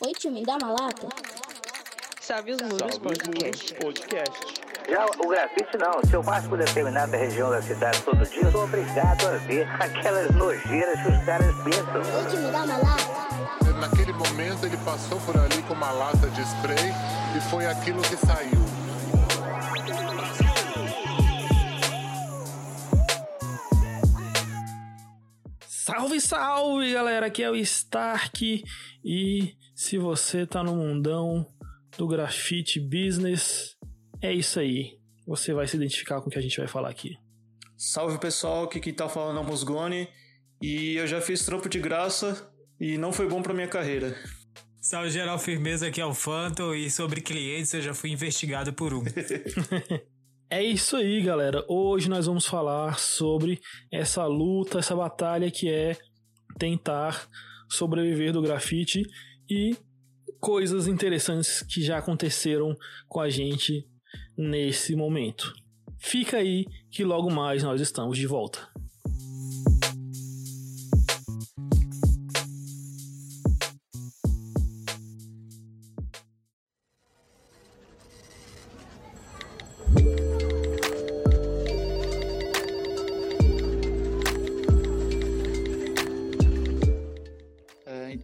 Oi, tio, me dá uma lata? Salve os muros podcast. Podcast. Já o grafite não. Se eu passo por determinada região da cidade todo dia, eu sou obrigado a ver aquelas nojeiras que os caras pensam. Oi, tio, me dá uma lata? Naquele momento ele passou por ali com uma lata de spray e foi aquilo que saiu. Salve, salve, galera! Aqui é o Stark e se você tá no mundão do grafite business, é isso aí. Você vai se identificar com o que a gente vai falar aqui. Salve pessoal, aqui quem tá falando é o Musgoni e eu já fiz trampo de graça e não foi bom pra minha carreira. Salve geral, firmeza, aqui é o Phantom e sobre clientes eu já fui investigado por um. É isso aí, galera. Hoje nós vamos falar sobre essa luta, essa batalha que é tentar sobreviver do grafite e coisas interessantes que já aconteceram com a gente nesse momento. Fica aí que logo mais nós estamos de volta.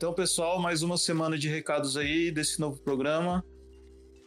Então, pessoal, mais uma semana de recados aí desse novo programa.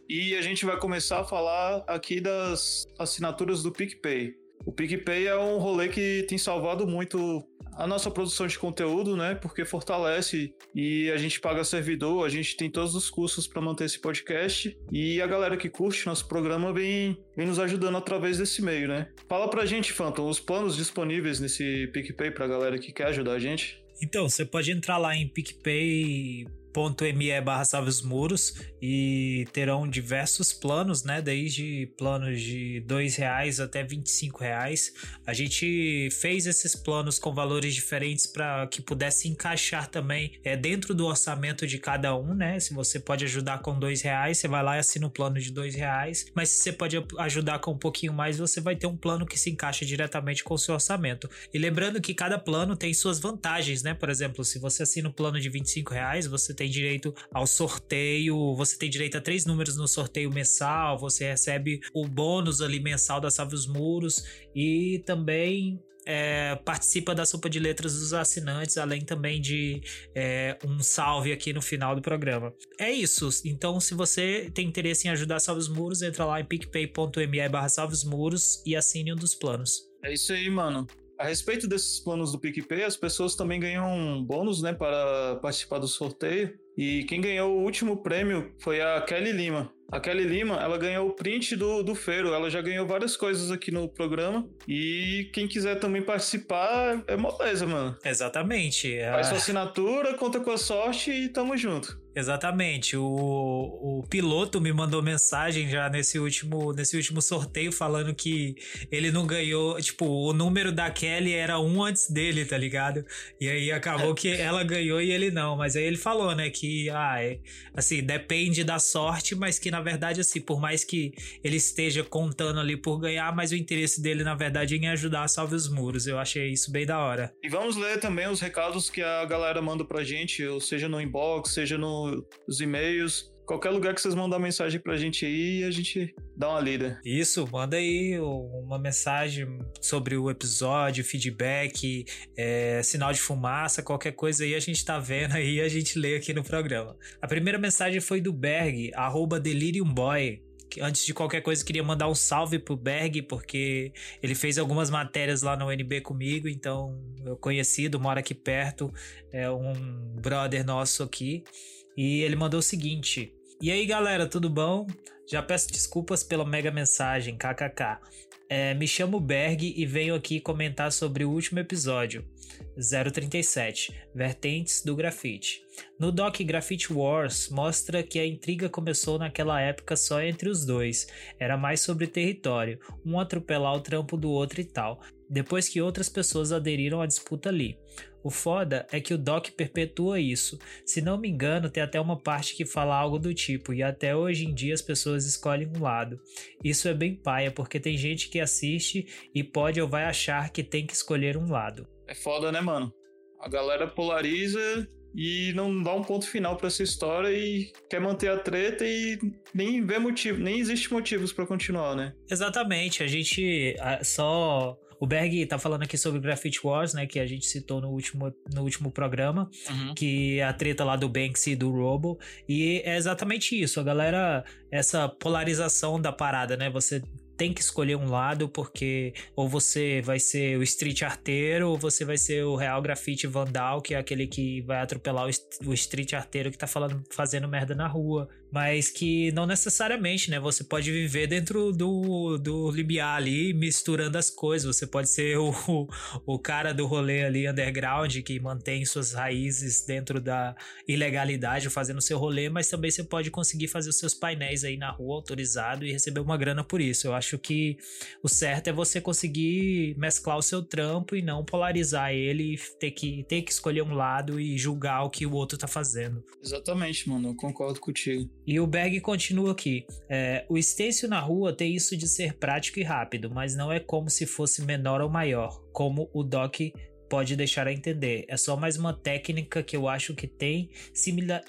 E a gente vai começar a falar aqui das assinaturas do PicPay. O PicPay é um rolê que tem salvado muito a nossa produção de conteúdo, né? Porque fortalece e a gente paga servidor, a gente tem todos os custos para manter esse podcast e a galera que curte nosso programa vem, vem nos ajudando através desse meio, né? Fala pra gente, Phantom, os planos disponíveis nesse PicPay pra galera que quer ajudar a gente. Então, você pode entrar lá em picpay.me barra salve os muros e terão diversos planos, né? Desde planos de dois reais até 25 reais. A gente fez esses planos com valores diferentes para que pudesse encaixar também é, dentro do orçamento de cada um, né? Se você pode ajudar com dois reais, você vai lá e assina o plano de dois reais. Mas se você pode ajudar com um pouquinho mais, você vai ter um plano que se encaixa diretamente com o seu orçamento. E lembrando que cada plano tem suas vantagens, né? Por exemplo, se você assina o plano de 25 reais, você tem direito ao sorteio, você tem direito a três números no sorteio mensal, você recebe o bônus ali mensal da Salve os Muros e também é, participa da sopa de letras dos assinantes, além também de é, um salve aqui no final do programa. É isso. Então, se você tem interesse em ajudar Salve os Muros, entra lá em picpay.me barra muros e assine um dos planos. É isso aí, mano. A respeito desses planos do PicPay, as pessoas também ganham um bônus, né, para participar do sorteio. E quem ganhou o último prêmio foi a Kelly Lima. A Kelly Lima, ela ganhou o print do, do Feiro. Ela já ganhou várias coisas aqui no programa. E quem quiser também participar, é moleza, mano. Exatamente. Faz Ah, sua assinatura, conta com a sorte e tamo junto. Exatamente. O, o piloto me mandou mensagem já nesse último, nesse último sorteio falando que ele não ganhou. Tipo, o número da Kelly era um antes dele, tá ligado? E aí acabou que ela ganhou e ele não. Mas aí ele falou, né, que, ah, é, assim, depende da sorte, mas que na verdade, assim, por mais que ele esteja contando ali por ganhar, mas o interesse dele, na verdade, é em ajudar a Salve os Muros. Eu achei isso bem da hora. E vamos ler também os recados que a galera manda pra gente, ou seja no inbox, seja no- nos e-mails. Qualquer lugar que vocês mandar mensagem pra gente aí, a gente dá uma lida. Isso, manda aí uma mensagem sobre o episódio, feedback, é, sinal de fumaça, qualquer coisa aí a gente tá vendo aí e a gente lê aqui no programa. A primeira mensagem foi do Berg, arroba Delirium Boy. que Antes de qualquer coisa, queria mandar um salve pro Berg, porque ele fez algumas matérias lá no UNB comigo, então eu conhecido, mora aqui perto, é um brother nosso aqui. E ele mandou o seguinte: E aí galera, tudo bom? Já peço desculpas pela mega mensagem, kkk. É, me chamo Berg e venho aqui comentar sobre o último episódio, 037, Vertentes do Grafite. No doc Graffiti Wars, mostra que a intriga começou naquela época só entre os dois. Era mais sobre território, um atropelar o trampo do outro e tal. Depois que outras pessoas aderiram à disputa ali. O foda é que o Doc perpetua isso. Se não me engano, tem até uma parte que fala algo do tipo, e até hoje em dia as pessoas escolhem um lado. Isso é bem paia, porque tem gente que assiste e pode ou vai achar que tem que escolher um lado. É foda, né, mano? A galera polariza e não dá um ponto final para essa história e quer manter a treta e nem vê motivo, nem existe motivos para continuar, né? Exatamente, a gente só o Berg tá falando aqui sobre Graffiti Wars, né? Que a gente citou no último, no último programa. Uhum. Que é a treta lá do Banksy e do Robo. E é exatamente isso. A galera, essa polarização da parada, né? Você tem que escolher um lado porque ou você vai ser o street arteiro ou você vai ser o real grafite vandal, que é aquele que vai atropelar o, street arteiro que tá falando, fazendo merda na rua. Mas que não necessariamente, né? Você pode viver dentro do, do libiar ali, misturando as coisas. Você pode ser o, o cara do rolê ali underground que mantém suas raízes dentro da ilegalidade, fazendo seu rolê, mas também você pode conseguir fazer os seus painéis aí na rua autorizado e receber uma grana por isso. Eu acho acho que o certo é você conseguir mesclar o seu trampo e não polarizar ele e ter que, ter que escolher um lado e julgar o que o outro tá fazendo. Exatamente, mano, eu concordo contigo. E o Berg continua aqui. É, o stencil na rua tem isso de ser prático e rápido, mas não é como se fosse menor ou maior, como o Doc pode deixar a entender. É só mais uma técnica que eu acho que tem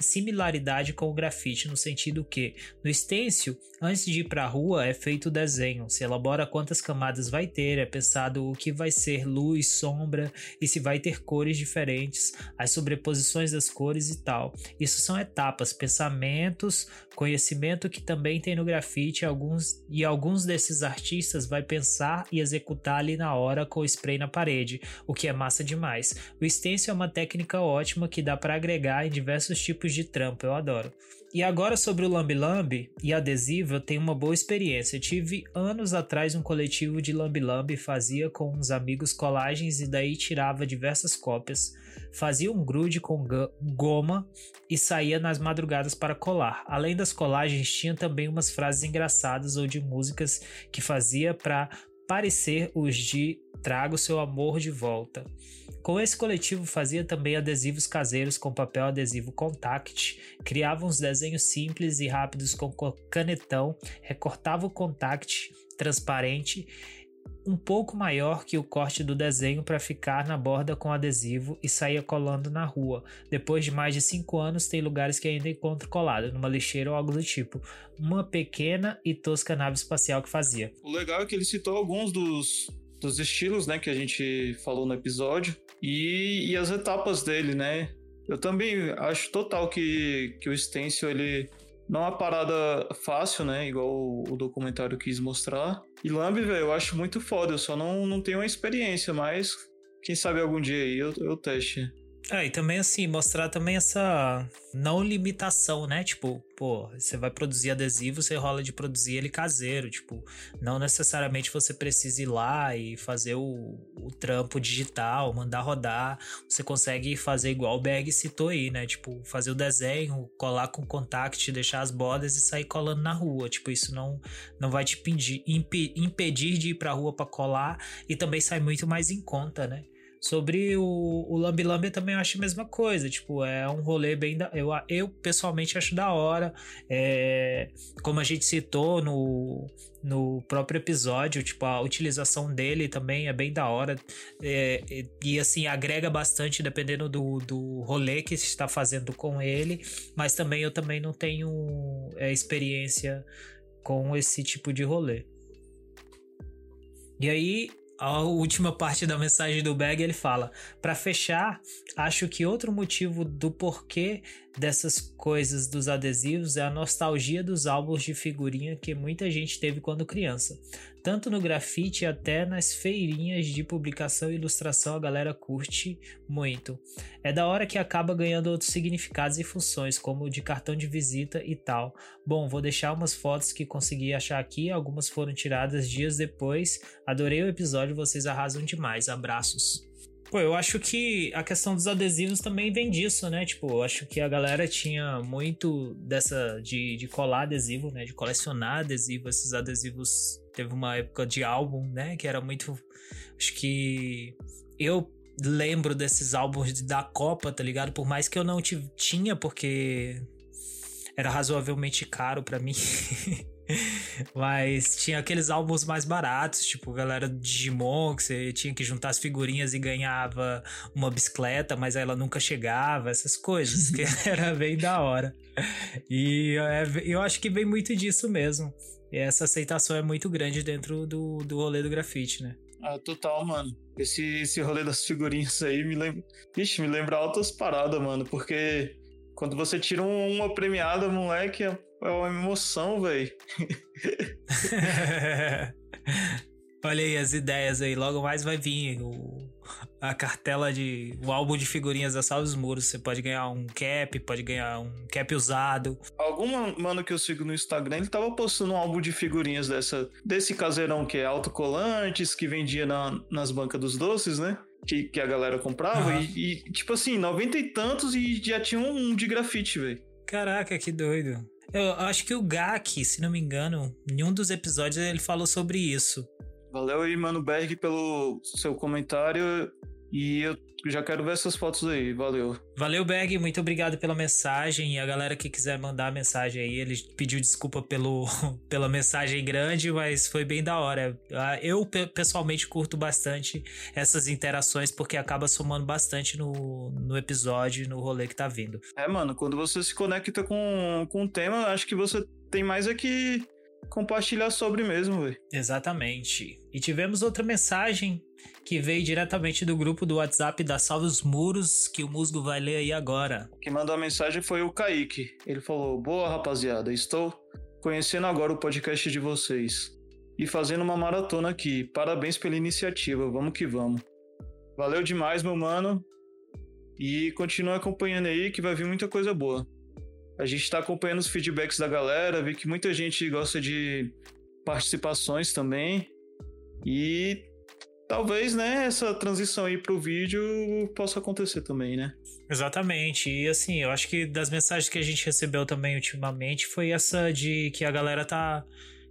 similaridade com o grafite, no sentido que no stencil, antes de ir para a rua, é feito o desenho, se elabora quantas camadas vai ter, é pensado o que vai ser luz, sombra e se vai ter cores diferentes, as sobreposições das cores e tal. Isso são etapas, pensamentos, conhecimento que também tem no grafite alguns, e alguns desses artistas vai pensar e executar ali na hora com o spray na parede, o que é massa demais. O stencil é uma técnica ótima que dá para agregar em diversos tipos de trampo, eu adoro. E agora sobre o Lambi Lambi e adesivo, eu tenho uma boa experiência. Eu tive anos atrás um coletivo de Lambi Lambi, fazia com uns amigos colagens e daí tirava diversas cópias, fazia um grude com goma e saía nas madrugadas para colar. Além das colagens, tinha também umas frases engraçadas ou de músicas que fazia para parecer os de Trago seu amor de volta. Com esse coletivo fazia também adesivos caseiros com papel adesivo contact, criava uns desenhos simples e rápidos com canetão, recortava o contact transparente um pouco maior que o corte do desenho para ficar na borda com adesivo e saía colando na rua. Depois de mais de 5 anos, tem lugares que ainda encontro colado, numa lixeira ou algo do tipo. Uma pequena e tosca nave espacial que fazia. O legal é que ele citou alguns dos, dos estilos, né, que a gente falou no episódio e, e as etapas dele, né? Eu também acho total que, que o stencil ele não é uma parada fácil, né? Igual o, documentário quis mostrar. E Lamb, velho, eu acho muito foda. Eu só não, não tenho uma experiência, mas quem sabe algum dia aí eu, eu teste. É, e também assim, mostrar também essa não limitação, né? Tipo, pô, você vai produzir adesivo, você rola de produzir ele caseiro. Tipo, não necessariamente você precisa ir lá e fazer o, o trampo digital, mandar rodar. Você consegue fazer igual o Berg citou aí, né? Tipo, fazer o desenho, colar com contact, deixar as bordas e sair colando na rua. Tipo, isso não, não vai te impedir, impedir de ir pra rua pra colar e também sai muito mais em conta, né? Sobre o, o Lambi Lambi também eu acho a mesma coisa. Tipo, é um rolê bem da. Eu, eu pessoalmente acho da hora. É, como a gente citou no, no próprio episódio, tipo, a utilização dele também é bem da hora. É, e assim, agrega bastante dependendo do, do rolê que se está fazendo com ele. Mas também eu também não tenho é, experiência com esse tipo de rolê. E aí, a última parte da mensagem do Bag ele fala: para fechar, acho que outro motivo do porquê dessas coisas dos adesivos é a nostalgia dos álbuns de figurinha que muita gente teve quando criança. Tanto no grafite até nas feirinhas de publicação e ilustração a galera curte muito. É da hora que acaba ganhando outros significados e funções, como de cartão de visita e tal. Bom, vou deixar umas fotos que consegui achar aqui, algumas foram tiradas dias depois. Adorei o episódio, vocês arrasam demais. Abraços. Pô, eu acho que a questão dos adesivos também vem disso, né? Tipo, eu acho que a galera tinha muito dessa de, de colar adesivo, né? De colecionar adesivo. Esses adesivos teve uma época de álbum, né? Que era muito. Acho que eu lembro desses álbuns da Copa, tá ligado? Por mais que eu não tinha, porque era razoavelmente caro para mim. Mas tinha aqueles álbuns mais baratos, tipo galera de Digimon, que você tinha que juntar as figurinhas e ganhava uma bicicleta, mas ela nunca chegava, essas coisas, que era bem da hora. E é, eu acho que vem muito disso mesmo. E essa aceitação é muito grande dentro do, do rolê do grafite, né? Ah, total, mano. Esse, esse rolê das figurinhas aí me lembra. Ixi, me lembra altas paradas, mano. Porque quando você tira uma premiada, moleque, é uma emoção, velho. Olha aí as ideias aí. Logo mais vai vir o, a cartela de. o álbum de figurinhas da Salve dos Muros. Você pode ganhar um cap, pode ganhar um cap usado. Algum mano que eu sigo no Instagram, ele tava postando um álbum de figurinhas dessa, desse caseirão que é autocolantes, que vendia na, nas bancas dos doces, né? Que, que a galera comprava. Uhum. E, e, tipo assim, noventa e tantos e já tinha um de grafite, velho. Caraca, que doido. Eu acho que o Gak, se não me engano, em um dos episódios ele falou sobre isso. Valeu aí, Mano Berg, pelo seu comentário. E eu já quero ver essas fotos aí, valeu. Valeu, Berg, muito obrigado pela mensagem. E a galera que quiser mandar mensagem aí, ele pediu desculpa pelo, pela mensagem grande, mas foi bem da hora. Ah, eu pessoalmente curto bastante essas interações porque acaba somando bastante no, no episódio, no rolê que tá vindo. É, mano, quando você se conecta com, com o tema, acho que você tem mais é que compartilhar sobre mesmo, velho. Exatamente. E tivemos outra mensagem que veio diretamente do grupo do WhatsApp da Salve os Muros, que o Musgo vai ler aí agora. Quem mandou a mensagem foi o Kaique. Ele falou: Boa rapaziada, estou conhecendo agora o podcast de vocês e fazendo uma maratona aqui. Parabéns pela iniciativa, vamos que vamos. Valeu demais, meu mano. E continue acompanhando aí que vai vir muita coisa boa. A gente está acompanhando os feedbacks da galera, vi que muita gente gosta de participações também. E talvez, né, essa transição aí pro vídeo possa acontecer também, né? Exatamente. E assim, eu acho que das mensagens que a gente recebeu também ultimamente foi essa de que a galera tá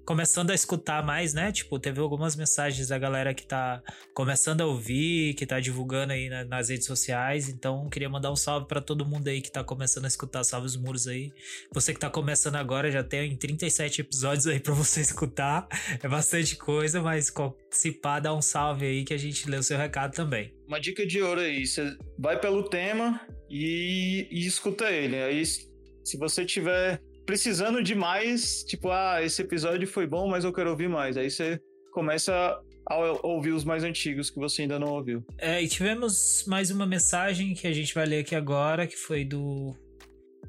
começando a escutar mais, né? Tipo, teve algumas mensagens da galera que tá começando a ouvir, que tá divulgando aí na, nas redes sociais. Então, queria mandar um salve para todo mundo aí que tá começando a escutar Salve os Muros aí. Você que tá começando agora, já tem 37 episódios aí para você escutar. É bastante coisa, mas se pá, dá um salve aí que a gente lê o seu recado também. Uma dica de ouro aí, você vai pelo tema e, e escuta ele. Aí, se você tiver precisando de mais, tipo, ah, esse episódio foi bom, mas eu quero ouvir mais. Aí você começa a ouvir os mais antigos que você ainda não ouviu. É, e tivemos mais uma mensagem que a gente vai ler aqui agora, que foi do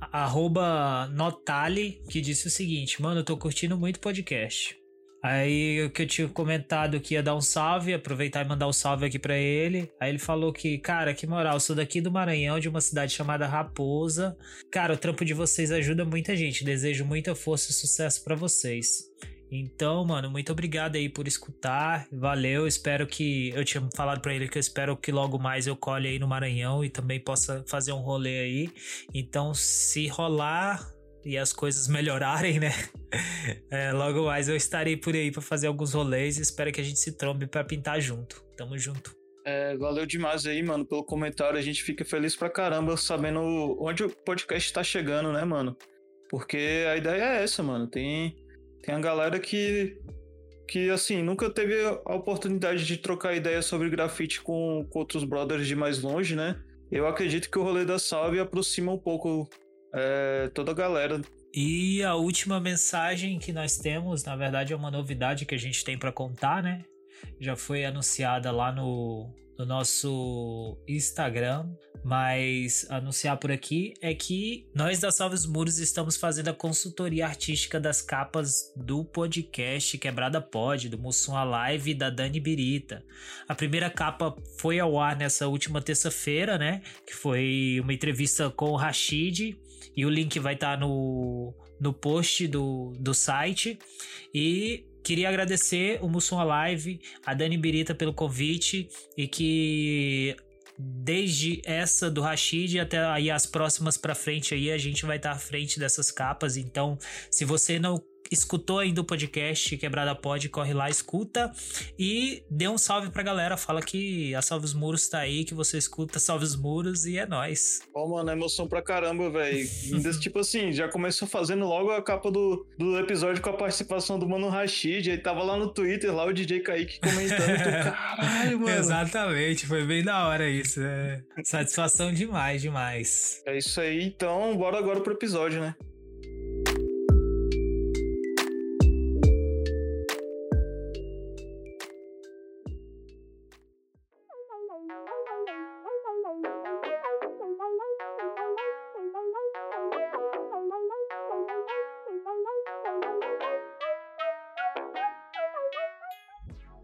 arroba Notali, que disse o seguinte, mano, eu tô curtindo muito podcast. Aí o que eu tinha comentado que ia dar um salve, aproveitar e mandar um salve aqui para ele. Aí ele falou que, cara, que moral, sou daqui do Maranhão, de uma cidade chamada Raposa. Cara, o trampo de vocês ajuda muita gente. Desejo muita força e sucesso para vocês. Então, mano, muito obrigado aí por escutar. Valeu. Espero que. Eu tinha falado para ele que eu espero que logo mais eu colhe aí no Maranhão e também possa fazer um rolê aí. Então, se rolar, e as coisas melhorarem, né? É, logo mais eu estarei por aí para fazer alguns rolês e espero que a gente se trombe para pintar junto. Tamo junto. É, valeu demais aí, mano, pelo comentário. A gente fica feliz pra caramba sabendo onde o podcast tá chegando, né, mano? Porque a ideia é essa, mano. Tem, tem a galera que, que, assim, nunca teve a oportunidade de trocar ideia sobre grafite com, com outros brothers de mais longe, né? Eu acredito que o rolê da Salve aproxima um pouco é, toda a galera. E a última mensagem que nós temos, na verdade, é uma novidade que a gente tem para contar, né? Já foi anunciada lá no, no nosso Instagram, mas anunciar por aqui é que nós da Salves Muros estamos fazendo a consultoria artística das capas do podcast Quebrada Pod, do Mussum Live e da Dani Birita. A primeira capa foi ao ar nessa última terça-feira, né? Que foi uma entrevista com o Rashid e o link vai estar tá no, no post do, do site. E Queria agradecer o Mussum Live, a Dani Birita pelo convite e que desde essa do Rashid até aí as próximas para frente aí a gente vai estar tá à frente dessas capas. Então, se você não escutou ainda o podcast Quebrada Pod, corre lá, escuta e dê um salve pra galera. Fala que a Salve os Muros tá aí, que você escuta Salve os Muros e é nóis. Pô, mano, é emoção pra caramba, velho. tipo assim, já começou fazendo logo a capa do, do episódio com a participação do Mano Rashid. Aí tava lá no Twitter, lá o DJ Kaique comentando. tô, caralho, mano. Exatamente, foi bem da hora isso. É. Satisfação demais, demais. É isso aí, então bora agora pro episódio, né?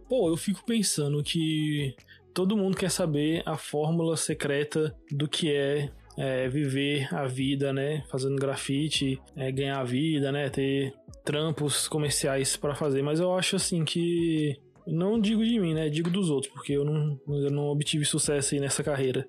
Pô, eu fico pensando que todo mundo quer saber a fórmula secreta do que é, é viver a vida, né? Fazendo grafite, é, ganhar a vida, né? Ter trampos comerciais para fazer. Mas eu acho assim que. Não digo de mim, né? Digo dos outros, porque eu não, eu não obtive sucesso aí nessa carreira.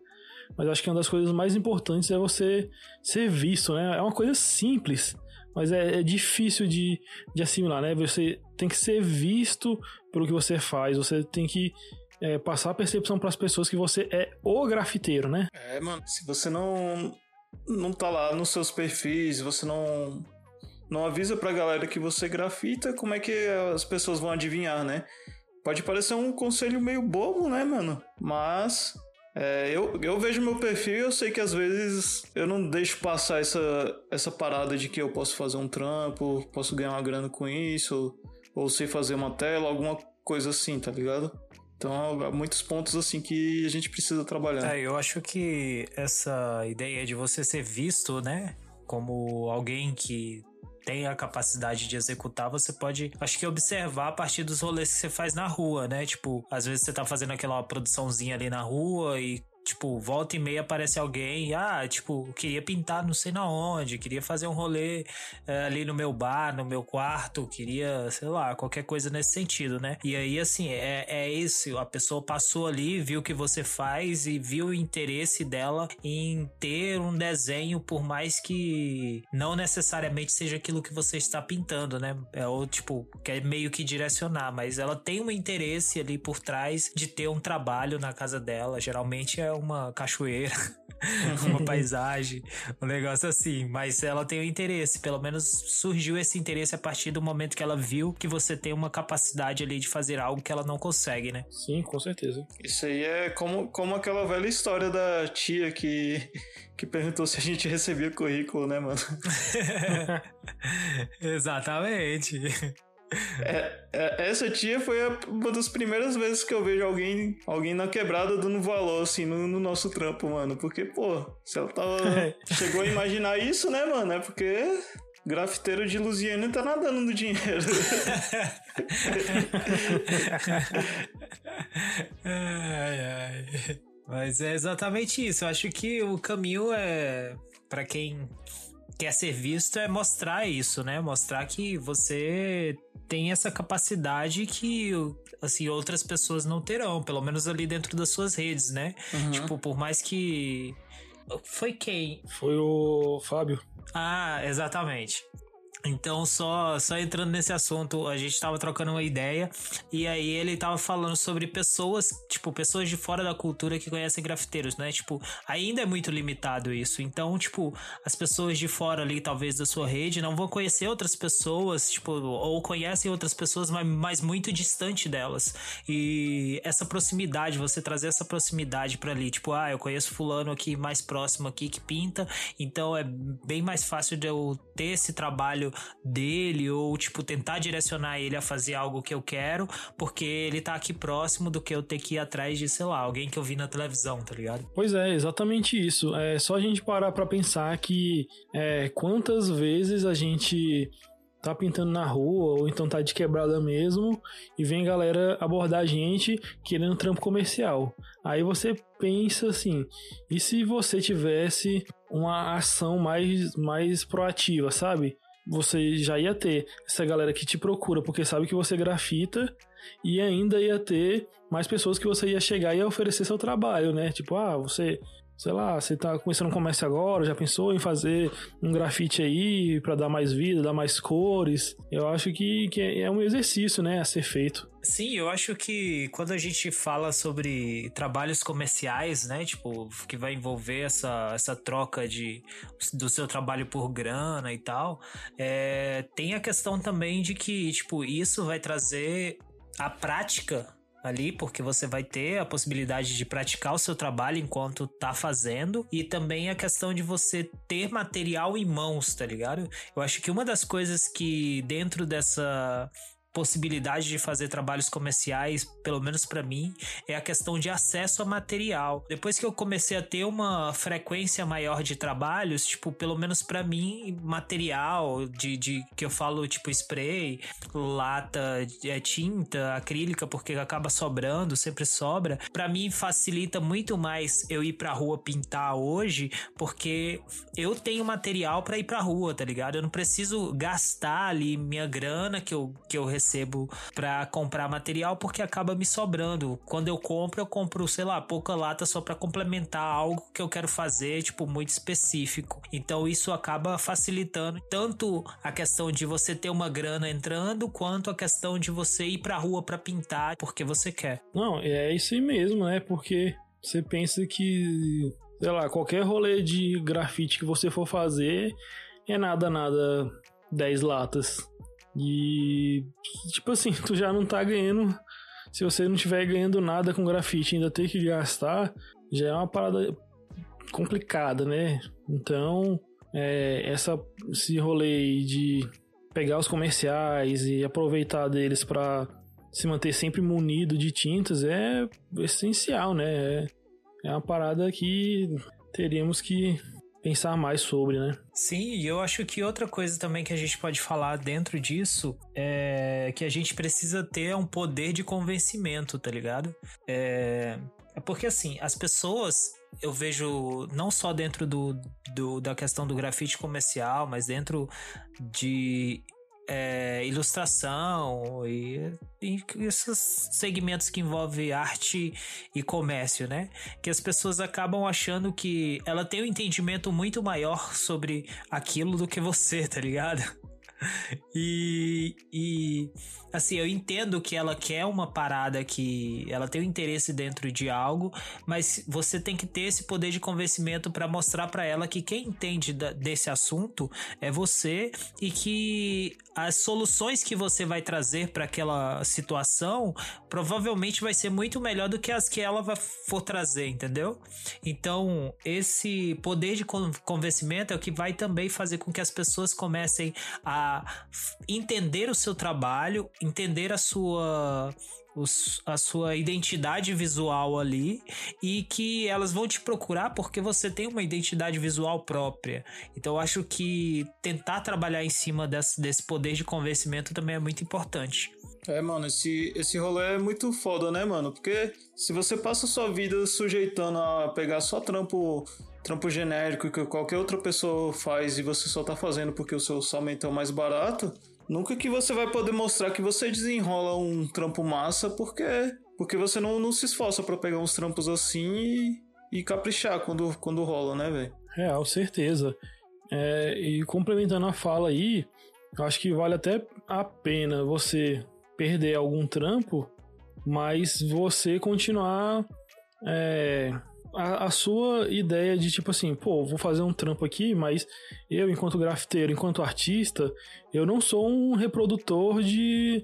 Mas acho que uma das coisas mais importantes é você ser visto, né? É uma coisa simples, mas é, é, difícil de, de assimilar, né? Você tem que ser visto pelo que você faz, você tem que é, passar a percepção para as pessoas que você é o grafiteiro, né? É, mano, se você não não tá lá nos seus perfis, você não não avisa pra galera que você grafita, como é que as pessoas vão adivinhar, né? Pode parecer um conselho meio bobo, né, mano? Mas é, eu, eu vejo meu perfil e eu sei que às vezes eu não deixo passar essa, essa parada de que eu posso fazer um trampo, posso ganhar uma grana com isso, ou, sei fazer uma tela, alguma coisa assim, tá ligado? Então, há muitos pontos assim que a gente precisa trabalhar. É, eu acho que essa ideia de você ser visto, né, como alguém que tem a capacidade de executar, você pode, acho que observar a partir dos rolês que você faz na rua, né? Tipo, às vezes você tá fazendo aquela produçãozinha ali na rua e Tipo, volta e meia aparece alguém, ah, tipo, queria pintar não sei na onde, queria fazer um rolê é, ali no meu bar, no meu quarto, queria, sei lá, qualquer coisa nesse sentido, né? E aí, assim, é, é isso, a pessoa passou ali, viu o que você faz e viu o interesse dela em ter um desenho, por mais que não necessariamente seja aquilo que você está pintando, né? É, ou, tipo, quer meio que direcionar, mas ela tem um interesse ali por trás de ter um trabalho na casa dela, geralmente é uma cachoeira, uma paisagem, um negócio assim. Mas ela tem o interesse, pelo menos surgiu esse interesse a partir do momento que ela viu que você tem uma capacidade ali de fazer algo que ela não consegue, né? Sim, com certeza. Isso aí é como, como aquela velha história da tia que, que perguntou se a gente recebia currículo, né, mano? Exatamente. É, é, essa tia foi uma das primeiras vezes que eu vejo alguém, alguém na quebrada dando valor, assim, no, no nosso trampo, mano. Porque, pô, se ela tava, chegou a imaginar isso, né, mano? É porque grafiteiro de Lusiana tá nadando no dinheiro. ai, ai. Mas é exatamente isso. Eu acho que o caminho é para quem quer ser visto é mostrar isso, né? Mostrar que você tem essa capacidade que assim outras pessoas não terão, pelo menos ali dentro das suas redes, né? Uhum. Tipo, por mais que foi quem? Foi o Fábio. Ah, exatamente. Então, só, só entrando nesse assunto, a gente tava trocando uma ideia e aí ele tava falando sobre pessoas, tipo, pessoas de fora da cultura que conhecem grafiteiros, né? Tipo, ainda é muito limitado isso. Então, tipo, as pessoas de fora ali, talvez da sua rede, não vão conhecer outras pessoas, tipo, ou conhecem outras pessoas, mas, mas muito distante delas. E essa proximidade, você trazer essa proximidade para ali, tipo, ah, eu conheço fulano aqui mais próximo aqui que pinta, então é bem mais fácil de eu ter esse trabalho dele ou, tipo, tentar direcionar ele a fazer algo que eu quero, porque ele tá aqui próximo do que eu ter que ir atrás de, sei lá, alguém que eu vi na televisão, tá ligado? Pois é, exatamente isso. É só a gente parar pra pensar que é, quantas vezes a gente tá pintando na rua ou então tá de quebrada mesmo e vem galera abordar a gente querendo trampo comercial. Aí você pensa assim, e se você tivesse uma ação mais, mais proativa, sabe? Você já ia ter essa galera que te procura porque sabe que você grafita e ainda ia ter mais pessoas que você ia chegar e ia oferecer seu trabalho, né? Tipo, ah, você sei lá, você tá começando um comércio agora, já pensou em fazer um grafite aí para dar mais vida, dar mais cores? Eu acho que, que é um exercício, né, a ser feito. Sim, eu acho que quando a gente fala sobre trabalhos comerciais, né, tipo, que vai envolver essa, essa troca de, do seu trabalho por grana e tal, é, tem a questão também de que, tipo, isso vai trazer a prática ali, porque você vai ter a possibilidade de praticar o seu trabalho enquanto tá fazendo, e também a questão de você ter material em mãos, tá ligado? Eu acho que uma das coisas que dentro dessa possibilidade de fazer trabalhos comerciais, pelo menos para mim, é a questão de acesso a material. Depois que eu comecei a ter uma frequência maior de trabalhos, tipo, pelo menos para mim, material de, de que eu falo tipo spray, lata, é, tinta, acrílica, porque acaba sobrando, sempre sobra. Para mim facilita muito mais eu ir pra rua pintar hoje, porque eu tenho material para ir pra rua, tá ligado? Eu não preciso gastar ali minha grana que eu, que eu recebo recebo para comprar material porque acaba me sobrando. Quando eu compro, eu compro, sei lá, pouca lata só para complementar algo que eu quero fazer, tipo, muito específico. Então isso acaba facilitando tanto a questão de você ter uma grana entrando, quanto a questão de você ir pra rua para pintar porque você quer. Não, é isso aí mesmo, né? Porque você pensa que, sei lá, qualquer rolê de grafite que você for fazer é nada, nada 10 latas. E, tipo assim, tu já não tá ganhando. Se você não estiver ganhando nada com grafite ainda ter que gastar, já é uma parada complicada, né? Então, é, essa, esse rolê de pegar os comerciais e aproveitar deles para se manter sempre munido de tintas é essencial, né? É, é uma parada que teríamos que pensar mais sobre, né? Sim, e eu acho que outra coisa também que a gente pode falar dentro disso é que a gente precisa ter um poder de convencimento, tá ligado? É, é porque assim, as pessoas eu vejo não só dentro do, do, da questão do grafite comercial, mas dentro de é, ilustração e, e, esses segmentos que envolvem arte e comércio, né? Que as pessoas acabam achando que ela tem um entendimento muito maior sobre aquilo do que você, tá ligado? E, e assim, eu entendo que ela quer uma parada que ela tem um interesse dentro de algo, mas você tem que ter esse poder de convencimento para mostrar para ela que quem entende da, desse assunto é você e que as soluções que você vai trazer para aquela situação provavelmente vai ser muito melhor do que as que ela for trazer, entendeu? Então, esse poder de convencimento é o que vai também fazer com que as pessoas comecem a entender o seu trabalho, entender a sua a sua identidade visual ali e que elas vão te procurar porque você tem uma identidade visual própria. Então acho que tentar trabalhar em cima desse, desse poder de convencimento também é muito importante. É, mano, esse, esse rolê é muito foda, né, mano? Porque se você passa sua vida sujeitando a pegar só trampo trampo genérico que qualquer outra pessoa faz e você só tá fazendo porque o seu orçamento é o mais barato, nunca que você vai poder mostrar que você desenrola um trampo massa porque porque você não, não se esforça para pegar uns trampos assim e, e caprichar quando, quando rola, né, velho? Real, certeza. É, e complementando a fala aí, acho que vale até a pena você perder algum trampo, mas você continuar é, a, a, sua ideia de tipo assim, pô, vou fazer um trampo aqui, mas eu, enquanto grafiteiro, enquanto artista, eu não sou um reprodutor de,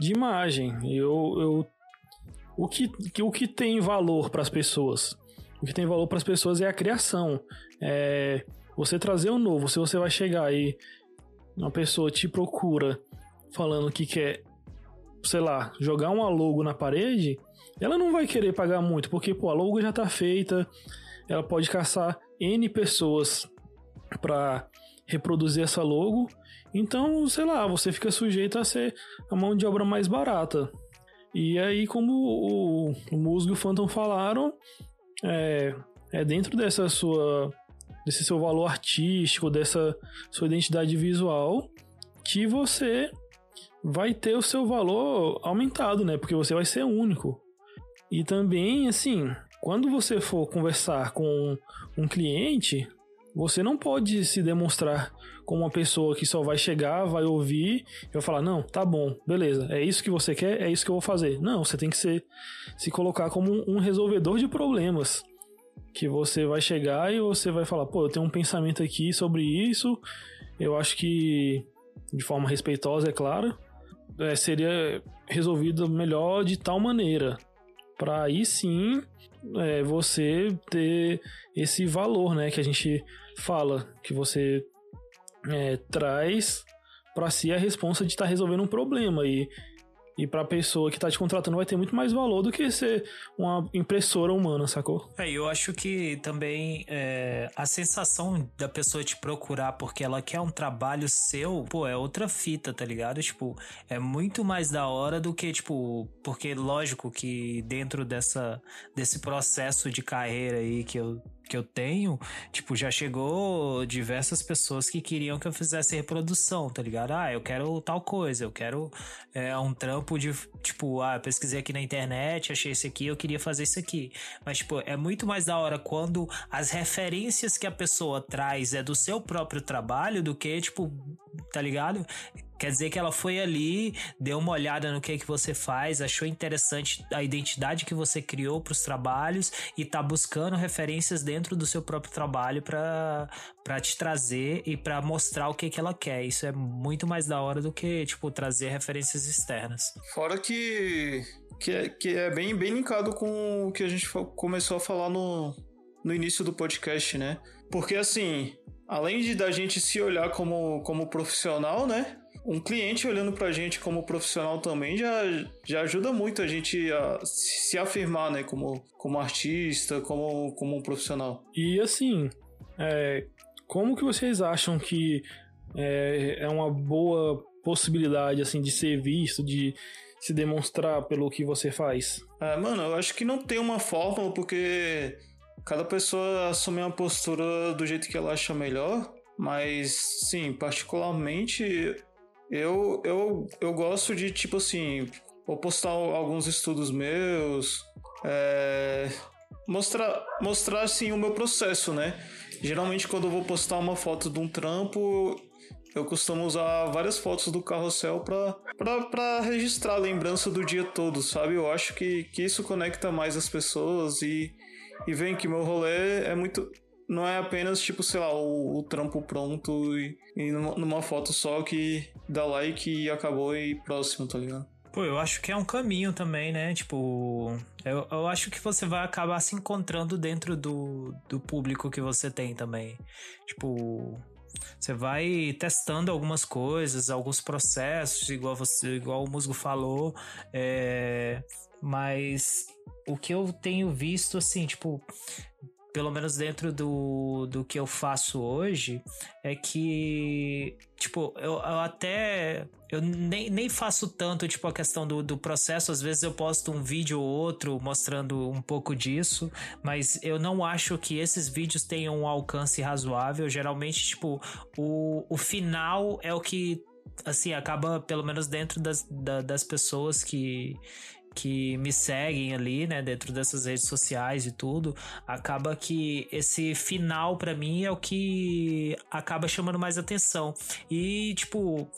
de imagem. Eu, eu o que, o que tem valor para as pessoas? O que tem valor para as pessoas é a criação. É você trazer um novo. Se você vai chegar e uma pessoa te procura falando que quer, sei lá, jogar uma logo na parede, ela não vai querer pagar muito, porque pô, a logo já tá feita, ela pode caçar N pessoas para reproduzir essa logo. Então, sei lá, você fica sujeito a ser a mão de obra mais barata. E aí, como o, o Musgo e o Phantom falaram, é, é dentro dessa sua desse seu valor artístico, dessa sua identidade visual, que você vai ter o seu valor aumentado, né? Porque você vai ser único. E também, assim, quando você for conversar com um cliente, você não pode se demonstrar como uma pessoa que só vai chegar, vai ouvir e vai falar: não, tá bom, beleza, é isso que você quer, é isso que eu vou fazer. Não, você tem que ser, se colocar como um resolvedor de problemas. Que você vai chegar e você vai falar: pô, eu tenho um pensamento aqui sobre isso, eu acho que de forma respeitosa, é claro, é, seria resolvido melhor de tal maneira. Para aí sim é, você ter esse valor, né? Que a gente fala, que você é, traz para si a responsa de estar tá resolvendo um problema. E e para a pessoa que está te contratando vai ter muito mais valor do que ser uma impressora humana, sacou? É, eu acho que também é, a sensação da pessoa te procurar porque ela quer um trabalho seu, pô, é outra fita, tá ligado? Tipo, é muito mais da hora do que, tipo, porque lógico que dentro dessa, desse processo de carreira aí que eu que eu tenho, tipo, já chegou diversas pessoas que queriam que eu fizesse reprodução, tá ligado? Ah, eu quero tal coisa, eu quero é, um trampo de, tipo, ah, pesquisei aqui na internet, achei isso aqui, eu queria fazer isso aqui. Mas, tipo, é muito mais da hora quando as referências que a pessoa traz é do seu próprio trabalho do que, tipo, tá ligado? Quer dizer que ela foi ali, deu uma olhada no que que você faz, achou interessante a identidade que você criou para os trabalhos e tá buscando referências dentro do seu próprio trabalho para te trazer e para mostrar o que que ela quer. Isso é muito mais da hora do que tipo trazer referências externas. Fora que que é, que é bem bem linkado com o que a gente começou a falar no no início do podcast, né? Porque assim, além de da gente se olhar como, como profissional, né? Um cliente olhando pra gente como profissional também já, já ajuda muito a gente a se afirmar, né? Como, como artista, como, como um profissional. E assim, é, como que vocês acham que é, é uma boa possibilidade, assim, de ser visto, de se demonstrar pelo que você faz? É, mano, eu acho que não tem uma fórmula, porque Cada pessoa assume uma postura do jeito que ela acha melhor, mas sim, particularmente eu, eu, eu gosto de tipo assim, vou postar alguns estudos meus, é, mostrar, mostrar assim o meu processo, né? Geralmente quando eu vou postar uma foto de um trampo, eu costumo usar várias fotos do carrossel para registrar a lembrança do dia todo, sabe? Eu acho que, que isso conecta mais as pessoas e e vem que meu rolê é muito. Não é apenas, tipo, sei lá, o, o trampo pronto e, e numa, numa, foto só que dá like e acabou e próximo, tá ligado? Pô, eu acho que é um caminho também, né? Tipo, eu, eu acho que você vai acabar se encontrando dentro do, do público que você tem também. Tipo, você vai testando algumas coisas, alguns processos, igual você, igual o Musgo falou, é, mas o que eu tenho visto, assim, tipo, pelo menos dentro do, do que eu faço hoje, é que, tipo, eu, eu, até. Eu nem, nem faço tanto, tipo, a questão do, do processo. Às vezes eu posto um vídeo ou outro mostrando um pouco disso, mas eu não acho que esses vídeos tenham um alcance razoável. Geralmente, tipo, o, o final é o que assim, acaba, pelo menos dentro das, da, das pessoas que, que me seguem ali, né, dentro dessas redes sociais e tudo, acaba que esse final para mim é o que acaba chamando mais atenção. E tipo,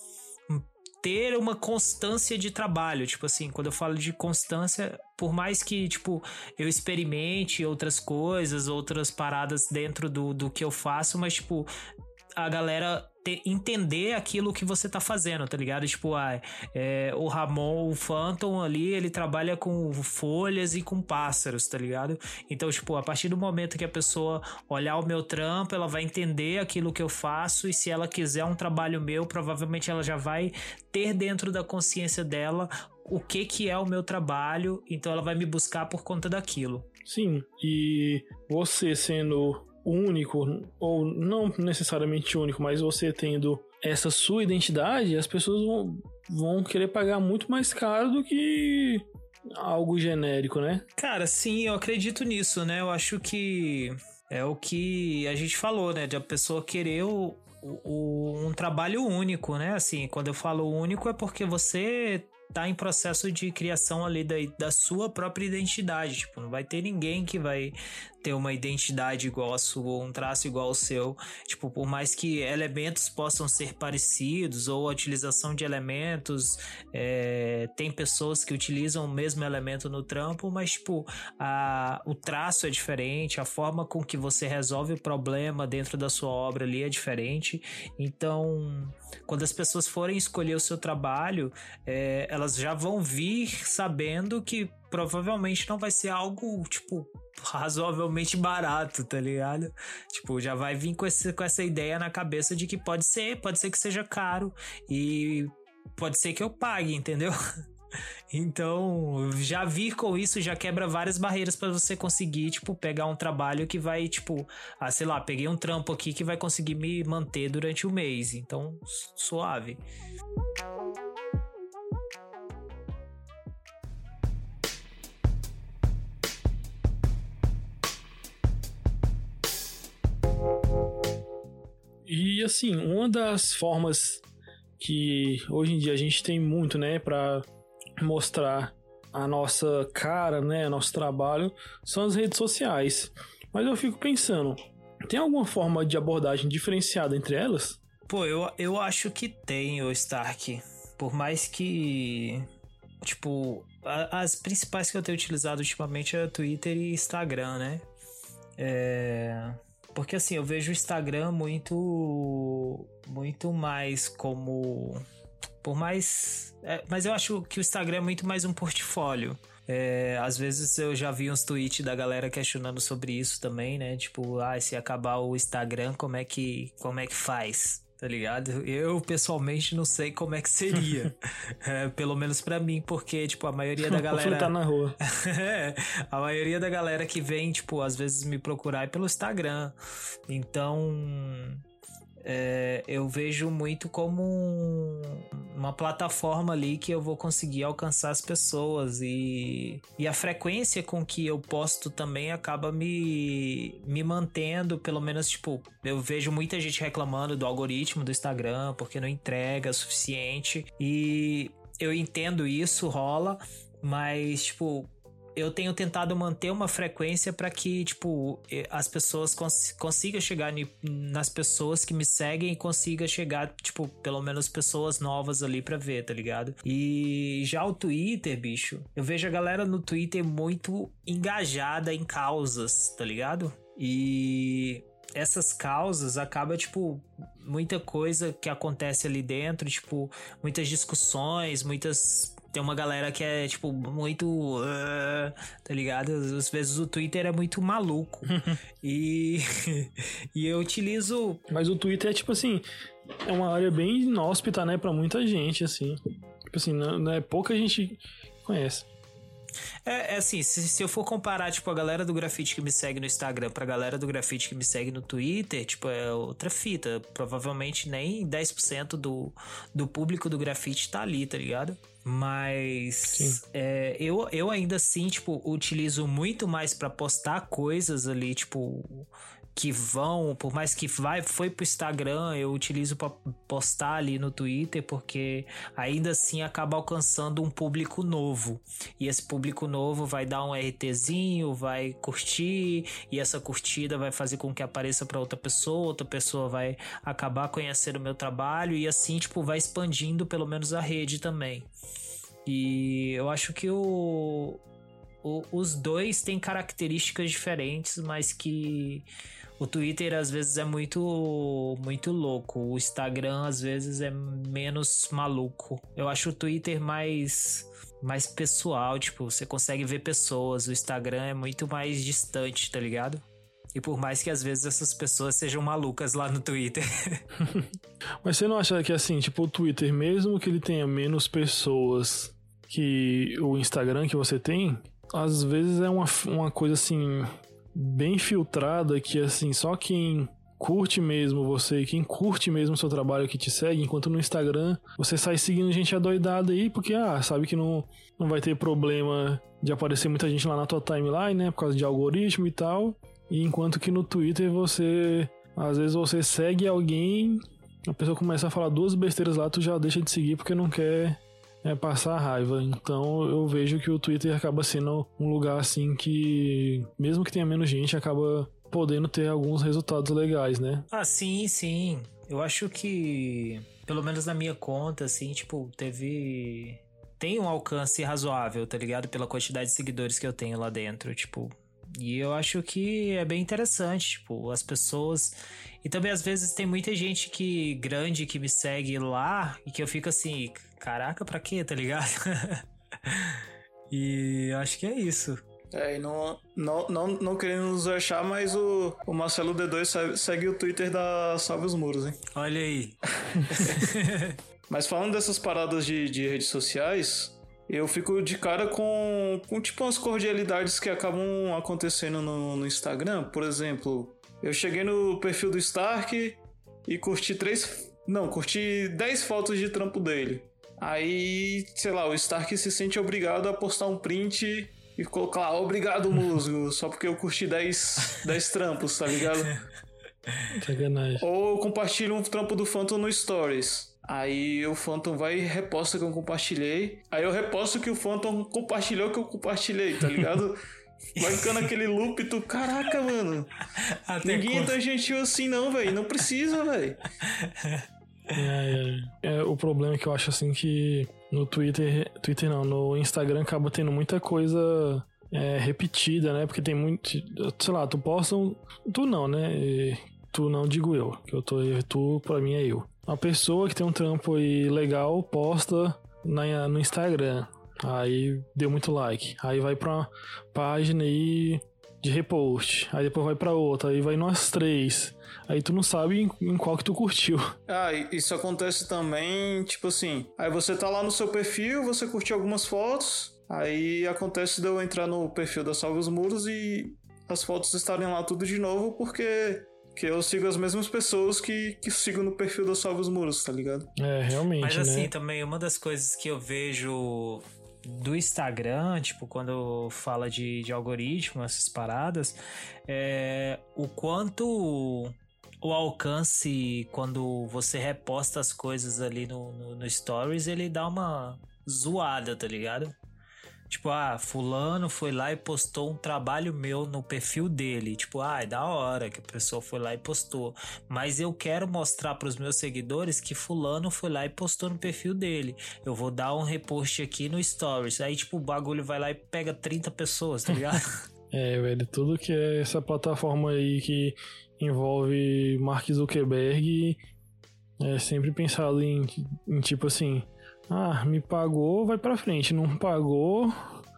ter uma constância de trabalho, tipo assim, quando eu falo de constância, por mais que, tipo, eu experimente outras coisas, outras paradas dentro do, do que eu faço, mas, tipo, a galera ter, entender aquilo que você tá fazendo, tá ligado? Tipo, ah, é, o Ramon, o Phantom ali, ele trabalha com folhas e com pássaros, tá ligado? Então, tipo, a partir do momento que a pessoa olhar o meu trampo, ela vai entender aquilo que eu faço e se ela quiser um trabalho meu, provavelmente ela já vai ter dentro da consciência dela o que que é o meu trabalho, então ela vai me buscar por conta daquilo. Sim, e você sendo único, ou não necessariamente único, mas você tendo essa sua identidade, as pessoas vão, vão querer pagar muito mais caro do que algo genérico, né? Cara, sim, eu acredito nisso, né? Eu acho que é o que a gente falou, né? De a pessoa querer o, o, um trabalho único, né? Assim, quando eu falo único é porque você tá em processo de criação ali da, da sua própria identidade. Tipo, não vai ter ninguém que vai ter uma identidade igual a sua, um traço igual ao seu. Tipo, por mais que elementos possam ser parecidos, ou a utilização de elementos, é, tem pessoas que utilizam o mesmo elemento no trampo, mas, tipo, a, o traço é diferente, a forma com que você resolve o problema dentro da sua obra ali é diferente. Então, quando as pessoas forem escolher o seu trabalho, é, elas já vão vir sabendo que provavelmente não vai ser algo, tipo, razoavelmente barato, tá ligado? Tipo, já vai vir com, esse, com essa ideia na cabeça de que pode ser, pode ser que seja caro e pode ser que eu pague, entendeu? Então, já vir com isso já quebra várias barreiras para você conseguir, tipo, pegar um trabalho que vai, tipo, ah, sei lá, peguei um trampo aqui que vai conseguir me manter durante o mês. Então, suave. E assim, uma das formas que hoje em dia a gente tem muito, né, para mostrar a nossa cara, né, nosso trabalho, são as redes sociais. Mas eu fico pensando, tem alguma forma de abordagem diferenciada entre elas? Pô, eu, eu acho que tem, o Stark. Por mais que. Tipo, a, as principais que eu tenho utilizado ultimamente é Twitter e Instagram, né? É porque assim, eu vejo o Instagram muito muito mais como por mais, é, mas eu acho que o Instagram é muito mais um portfólio. É, às vezes eu já vi uns tweets da galera questionando sobre isso também, né? Tipo, ah, se acabar o Instagram, como é que como é que faz? Tá ligado? Eu, pessoalmente, não sei como é que seria. é, pelo menos para mim, porque, tipo, a maioria da galera. tá na rua. é, a maioria da galera que vem, tipo, às vezes me procurar é pelo Instagram. Então é, eu vejo muito como um, uma plataforma ali que eu vou conseguir alcançar as pessoas e, e a frequência com que eu posto também acaba me, me mantendo, pelo menos, tipo, eu vejo muita gente reclamando do algoritmo do Instagram porque não entrega o suficiente e eu entendo isso, rola, mas, tipo, eu tenho tentado manter uma frequência para que, tipo, as pessoas cons consigam chegar nas pessoas que me seguem e consiga chegar, tipo, pelo menos pessoas novas ali para ver, tá ligado? E já o Twitter, bicho, eu vejo a galera no Twitter muito engajada em causas, tá ligado? E essas causas acaba tipo muita coisa que acontece ali dentro, tipo, muitas discussões, muitas tem uma galera que é, tipo, muito. Uh, tá ligado? Às vezes o Twitter é muito maluco. e. e eu utilizo. Mas o Twitter é, tipo assim. É uma área bem inóspita, né? Pra muita gente, assim. Tipo assim, não, não é pouca gente conhece. É, é assim, se, se, eu for comparar, tipo, a galera do grafite que me segue no Instagram pra galera do grafite que me segue no Twitter, tipo, é outra fita. Provavelmente nem 10% do, do público do grafite tá ali, tá ligado? Mas é, eu, eu ainda assim, tipo, utilizo muito mais para postar coisas ali, tipo, que vão, por mais que vai, foi pro Instagram, eu utilizo para postar ali no Twitter, porque ainda assim acaba alcançando um público novo. E esse público novo vai dar um RTzinho, vai curtir, e essa curtida vai fazer com que apareça para outra pessoa, outra pessoa vai acabar conhecendo o meu trabalho, e assim, tipo, vai expandindo pelo menos a rede também. E eu acho que o, o, os dois têm características diferentes, mas que o Twitter às vezes é muito muito louco, o Instagram às vezes é menos maluco. Eu acho o Twitter mais mais pessoal, tipo, você consegue ver pessoas, o Instagram é muito mais distante, tá ligado? E por mais que às vezes essas pessoas sejam malucas lá no Twitter. Mas você não acha que assim, tipo, o Twitter, mesmo que ele tenha menos pessoas que o Instagram que você tem, às vezes é uma, uma coisa assim bem filtrada que assim, só quem curte mesmo você, quem curte mesmo o seu trabalho que te segue, enquanto no Instagram você sai seguindo gente adoidada aí, porque ah, sabe que não, não vai ter problema de aparecer muita gente lá na tua timeline, né, por causa de algoritmo e tal. E enquanto que no Twitter você às vezes você segue alguém, a pessoa começa a falar duas besteiras lá, tu já deixa de seguir porque não quer é passar raiva. Então eu vejo que o Twitter acaba sendo um lugar assim que, mesmo que tenha menos gente, acaba podendo ter alguns resultados legais, né? Ah, sim, sim. Eu acho que, pelo menos na minha conta, assim, tipo, teve. Tem um alcance razoável, tá ligado? Pela quantidade de seguidores que eu tenho lá dentro, tipo. E eu acho que é bem interessante, tipo, as pessoas. E também às vezes tem muita gente que grande que me segue lá e que eu fico assim, caraca, pra quê, tá ligado? e acho que é isso. É, e não, não, não, não querendo nos achar, mas o, o Marcelo D2 segue o Twitter da Salve os Muros, hein? Olha aí. mas falando dessas paradas de, de redes sociais, eu fico de cara com, com tipo umas cordialidades que acabam acontecendo no, no Instagram. Por exemplo, eu cheguei no perfil do Stark e curti três. Não, curti 10 fotos de trampo dele. Aí, sei lá, o Stark se sente obrigado a postar um print e colocar lá, obrigado, musgo, só porque eu curti 10, 10 trampos, tá ligado? Sacanagem. Ou eu compartilho um trampo do Phantom no Stories. Aí o Phantom vai e reposta que eu compartilhei. Aí eu reposto que o Phantom compartilhou que eu compartilhei, tá ligado? Vai ficando aquele loop, tu, caraca, mano. Até Ninguém é tão gentil assim, não, velho. Não precisa, velho. É, é, o problema é que eu acho assim que no Twitter, Twitter não, no Instagram acaba tendo muita coisa é, repetida, né? Porque tem muito, sei lá, tu posta um, tu não, né? E, tu não digo eu, que eu tô, tu pra mim é eu. Uma pessoa que tem um trampo aí legal posta na, no Instagram. Aí deu muito like. Aí vai pra uma página aí de repost. Aí depois vai pra outra. Aí vai umas três. Aí tu não sabe em, em, qual que tu curtiu. Ah, isso acontece também, tipo assim. Aí você tá lá no seu perfil, você curtiu algumas fotos. Aí acontece de eu entrar no perfil da Salve os Muros e as fotos estarem lá tudo de novo, porque que eu sigo as mesmas pessoas que, que sigo no perfil da Salve os Muros, tá ligado? É, realmente. Mas assim, né? também uma das coisas que eu vejo do Instagram, tipo, quando fala de, de algoritmo, essas paradas, é o quanto o alcance, quando você reposta as coisas ali no, no, no Stories, ele dá uma zoada, tá ligado? Tipo, ah, fulano foi lá e postou um trabalho meu no perfil dele. Tipo, ah, é da hora que a pessoa foi lá e postou. Mas eu quero mostrar para os meus seguidores que fulano foi lá e postou no perfil dele. Eu vou dar um repost aqui no Stories. Aí, tipo, o bagulho vai lá e pega 30 pessoas, tá ligado? é, velho, tudo que é essa plataforma aí que envolve Mark Zuckerberg é sempre pensado em, em tipo assim ah, me pagou, vai pra frente. Não pagou,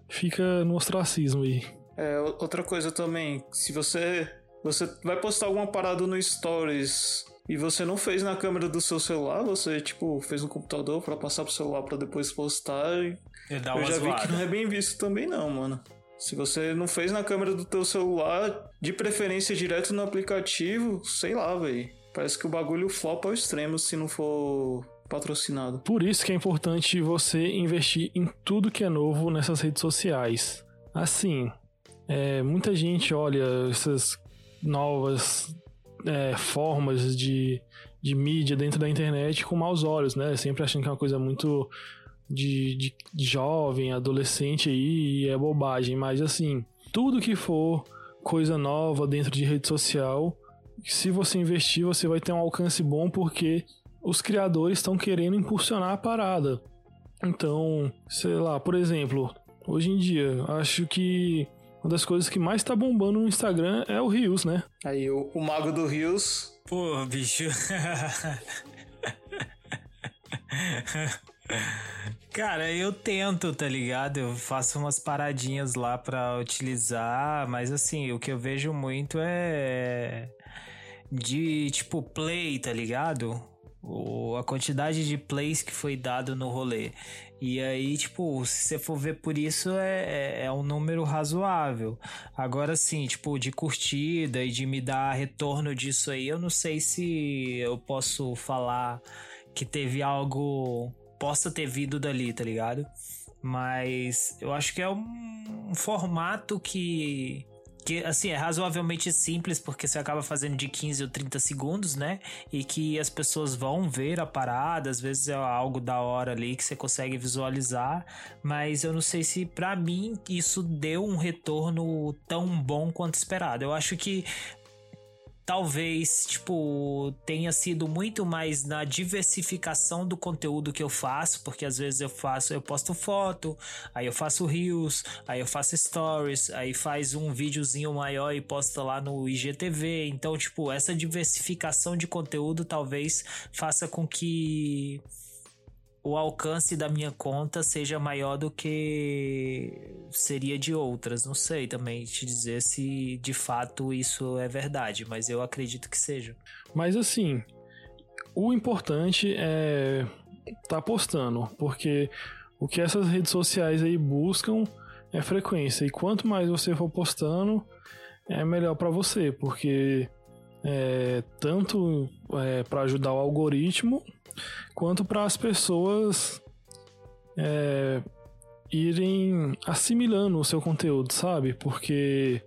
fica no ostracismo aí. É, outra coisa também, se você você vai postar alguma parada no Stories e você não fez na câmera do seu celular, você tipo fez no computador para passar pro celular para depois postar. E eu já zoada. vi que não é bem visto também não, mano. Se você não fez na câmera do teu celular, de preferência direto no aplicativo, sei lá, velho. Parece que o bagulho flopa ao extremo se não for patrocinado. Por isso que é importante você investir em tudo que é novo nessas redes sociais. Assim, é, muita gente olha essas novas é, formas de, de mídia dentro da internet com maus olhos, né? Sempre achando que é uma coisa muito de, de, de jovem, adolescente aí e é bobagem. Mas assim, tudo que for coisa nova dentro de rede social, se você investir, você vai ter um alcance bom porque os criadores estão querendo impulsionar a parada. Então, sei lá, por exemplo, hoje em dia, acho que uma das coisas que mais tá bombando no Instagram é o Rios, né? Aí, o, o mago do Rios. Pô, bicho. Cara, eu tento, tá ligado? Eu faço umas paradinhas lá pra utilizar, mas assim, o que eu vejo muito é de tipo play, tá ligado? o, a quantidade de plays que foi dado no rolê. E aí, tipo, se você for ver por isso, é, é, é um número razoável. Agora, sim, tipo, de curtida e de me dar retorno disso aí, eu não sei se eu posso falar que teve algo. Possa ter vindo dali, tá ligado? Mas eu acho que é um, formato que que assim é razoavelmente simples porque você acaba fazendo de 15 ou 30 segundos, né? E que as pessoas vão ver a parada, às vezes é algo da hora ali que você consegue visualizar, mas eu não sei se para mim isso deu um retorno tão bom quanto esperado. Eu acho que talvez, tipo, tenha sido muito mais na diversificação do conteúdo que eu faço, porque às vezes eu faço, eu posto foto, aí eu faço reels, aí eu faço stories, aí faz um videozinho maior e posta lá no IGTV. Então, tipo, essa diversificação de conteúdo talvez faça com que o alcance da minha conta seja maior do que seria de outras. Não sei também te dizer se de fato isso é verdade, mas eu acredito que seja. Mas assim, o importante é tá postando, porque o que essas redes sociais aí buscam é frequência. E quanto mais você for postando, é melhor para você, porque é, tanto é, para ajudar o algoritmo quanto para as pessoas é, irem assimilando o seu conteúdo, sabe? Porque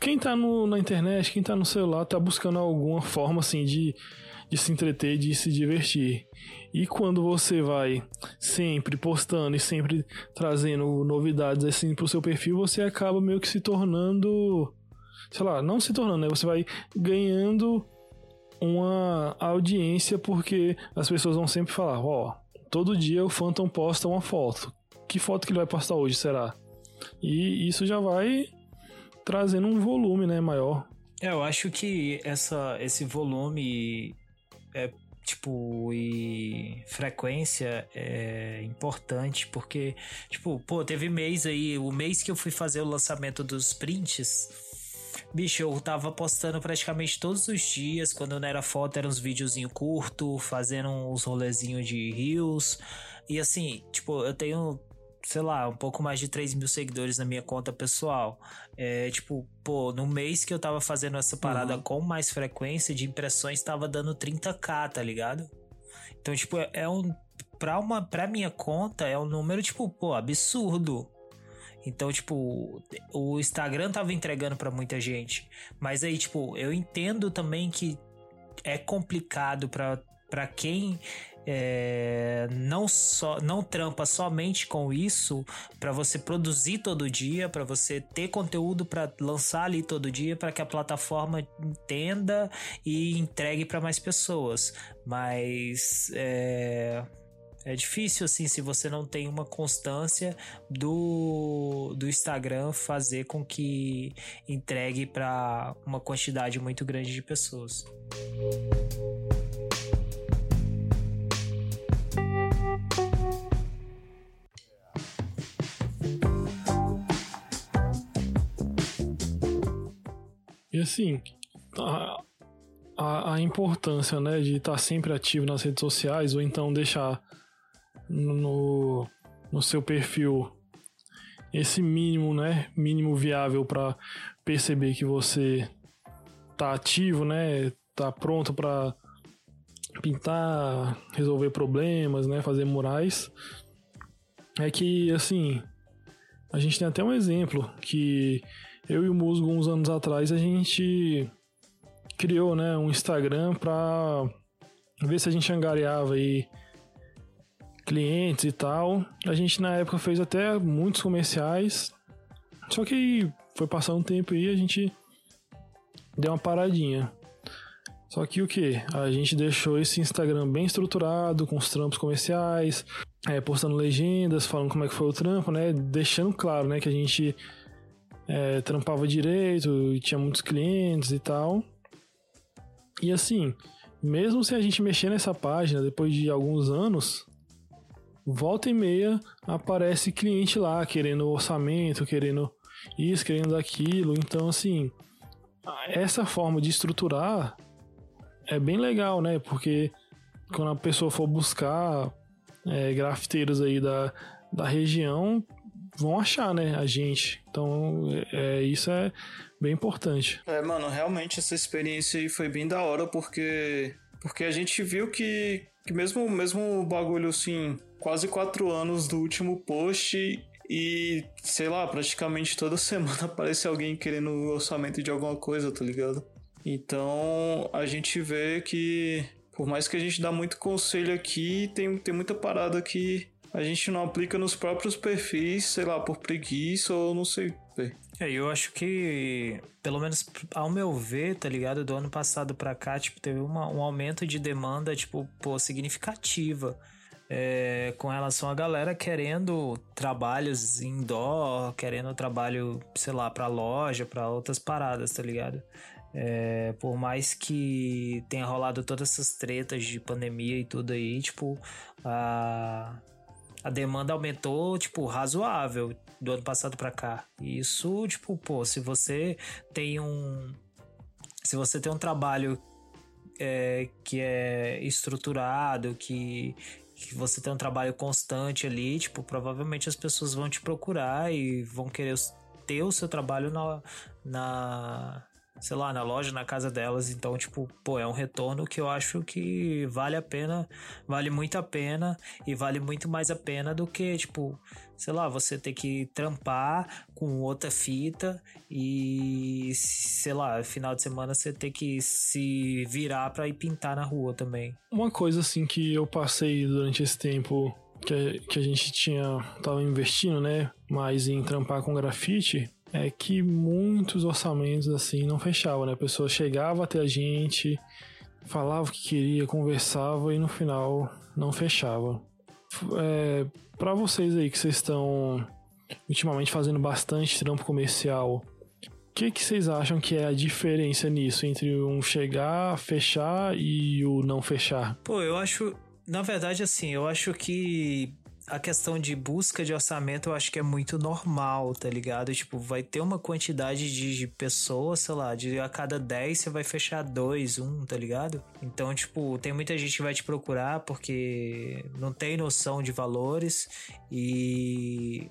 quem tá no, na internet, quem tá no celular, tá buscando alguma forma assim de, de se entreter, de se divertir. E quando você vai sempre postando e sempre trazendo novidades assim pro seu perfil, você acaba meio que se tornando, sei lá, não se tornando, né? Você vai ganhando uma audiência porque as pessoas vão sempre falar, ó, oh, todo dia o Phantom posta uma foto. Que foto que ele vai postar hoje, será? E isso já vai trazendo um volume, né, maior. É, eu acho que essa, esse volume é tipo, e frequência é importante, porque, tipo, pô, teve mês aí, o mês que eu fui fazer o lançamento dos prints, Bicho, eu tava postando praticamente todos os dias. Quando não era foto, eram uns videozinhos curtos, fazendo uns rolezinhos de rios. E assim, tipo, eu tenho, sei lá, um pouco mais de 3 mil seguidores na minha conta pessoal. É, tipo, pô, no mês que eu tava fazendo essa parada uhum. com mais frequência de impressões, tava dando 30k, tá ligado? Então, tipo, é, é um. Pra, uma, pra minha conta, é um número, tipo, pô, absurdo. Então, tipo, o Instagram tava entregando para muita gente. Mas aí, tipo, eu entendo também que é complicado para para quem é, não só não trampa somente com isso para você produzir todo dia para você ter conteúdo para lançar ali todo dia para que a plataforma entenda e entregue para mais pessoas mas é, é difícil, assim, se você não tem uma constância do, do Instagram fazer com que entregue para uma quantidade muito grande de pessoas. E assim, a, a, a, importância né, de estar sempre ativo nas redes sociais ou então deixar no, no seu perfil esse mínimo, né, mínimo viável para perceber que você tá ativo, né, tá pronto para pintar, resolver problemas, né, fazer murais. É que assim, a gente tem até um exemplo que eu e o Musgo uns anos atrás a gente criou, né, um Instagram para ver se a gente angariava aí clientes e tal. A gente na época fez até muitos comerciais. Só que foi passando um tempo aí a gente deu uma paradinha. Só que o que? A gente deixou esse Instagram bem estruturado, com os trampos comerciais, é, postando legendas, falando como é que foi o trampo, né? Deixando claro, né, que a gente é, trampava direito e tinha muitos clientes e tal. E assim, mesmo se a gente mexer nessa página depois de alguns anos, volta e meia aparece cliente lá querendo orçamento, querendo isso, querendo aquilo. Então, assim, essa forma de estruturar é bem legal, né? Porque quando a pessoa for buscar é, grafiteiros aí da, da região, vão achar, né, a gente. Então, é, isso é bem importante. É, mano, realmente essa experiência aí foi bem da hora, porque porque a gente viu que, que mesmo mesmo o bagulho assim quase quatro anos do último post, E, sei lá, praticamente toda semana aparece alguém querendo o orçamento de alguma coisa, tá ligado? Então a gente vê que, por mais que a gente dá muito conselho aqui, tem, tem muita parada que a gente não aplica nos próprios perfis, sei lá, por preguiça ou não sei. É, eu acho que, pelo menos ao meu ver, tá ligado? Do ano passado pra cá, tipo, teve uma, um aumento de demanda, tipo, pô, significativa. É, com relação a galera querendo trabalhos indoor, querendo trabalho, sei lá, pra loja, pra outras paradas, tá ligado? É, por mais que tenha rolado todas essas tretas de pandemia e tudo aí, tipo, a, a demanda aumentou, tipo, razoável do ano passado para cá. E isso, tipo, pô, se você tem um. Se você tem um trabalho é, que é estruturado, que, que você tem um trabalho constante ali, tipo, provavelmente as pessoas vão te procurar e vão querer ter o seu trabalho na, na, sei lá, na loja, na casa delas. Então, tipo, pô, é um retorno que eu acho que vale a pena, vale muito a pena e vale muito mais a pena do que, tipo, sei lá, você ter que trampar com outra fita e, sei lá, final de semana você ter que se virar para ir pintar na rua também. Uma coisa assim que eu passei durante esse tempo que, que a gente tinha tava investindo, né, mais em trampar com grafite, é que muitos orçamentos assim não fechavam, né? A pessoa chegava até a gente, falava o que queria, conversava e no final não fechava. É, para vocês aí que vocês estão ultimamente fazendo bastante trampo comercial, o que, que vocês acham que é a diferença nisso entre um chegar, fechar e o não fechar? Pô, eu acho, na verdade, assim, eu acho que a questão de busca de orçamento eu acho que é muito normal, tá ligado? Tipo, vai ter uma quantidade de pessoas, sei lá, de a cada 10 você vai fechar dois, um, tá ligado? Então, tipo, tem muita gente que vai te procurar porque não tem noção de valores e.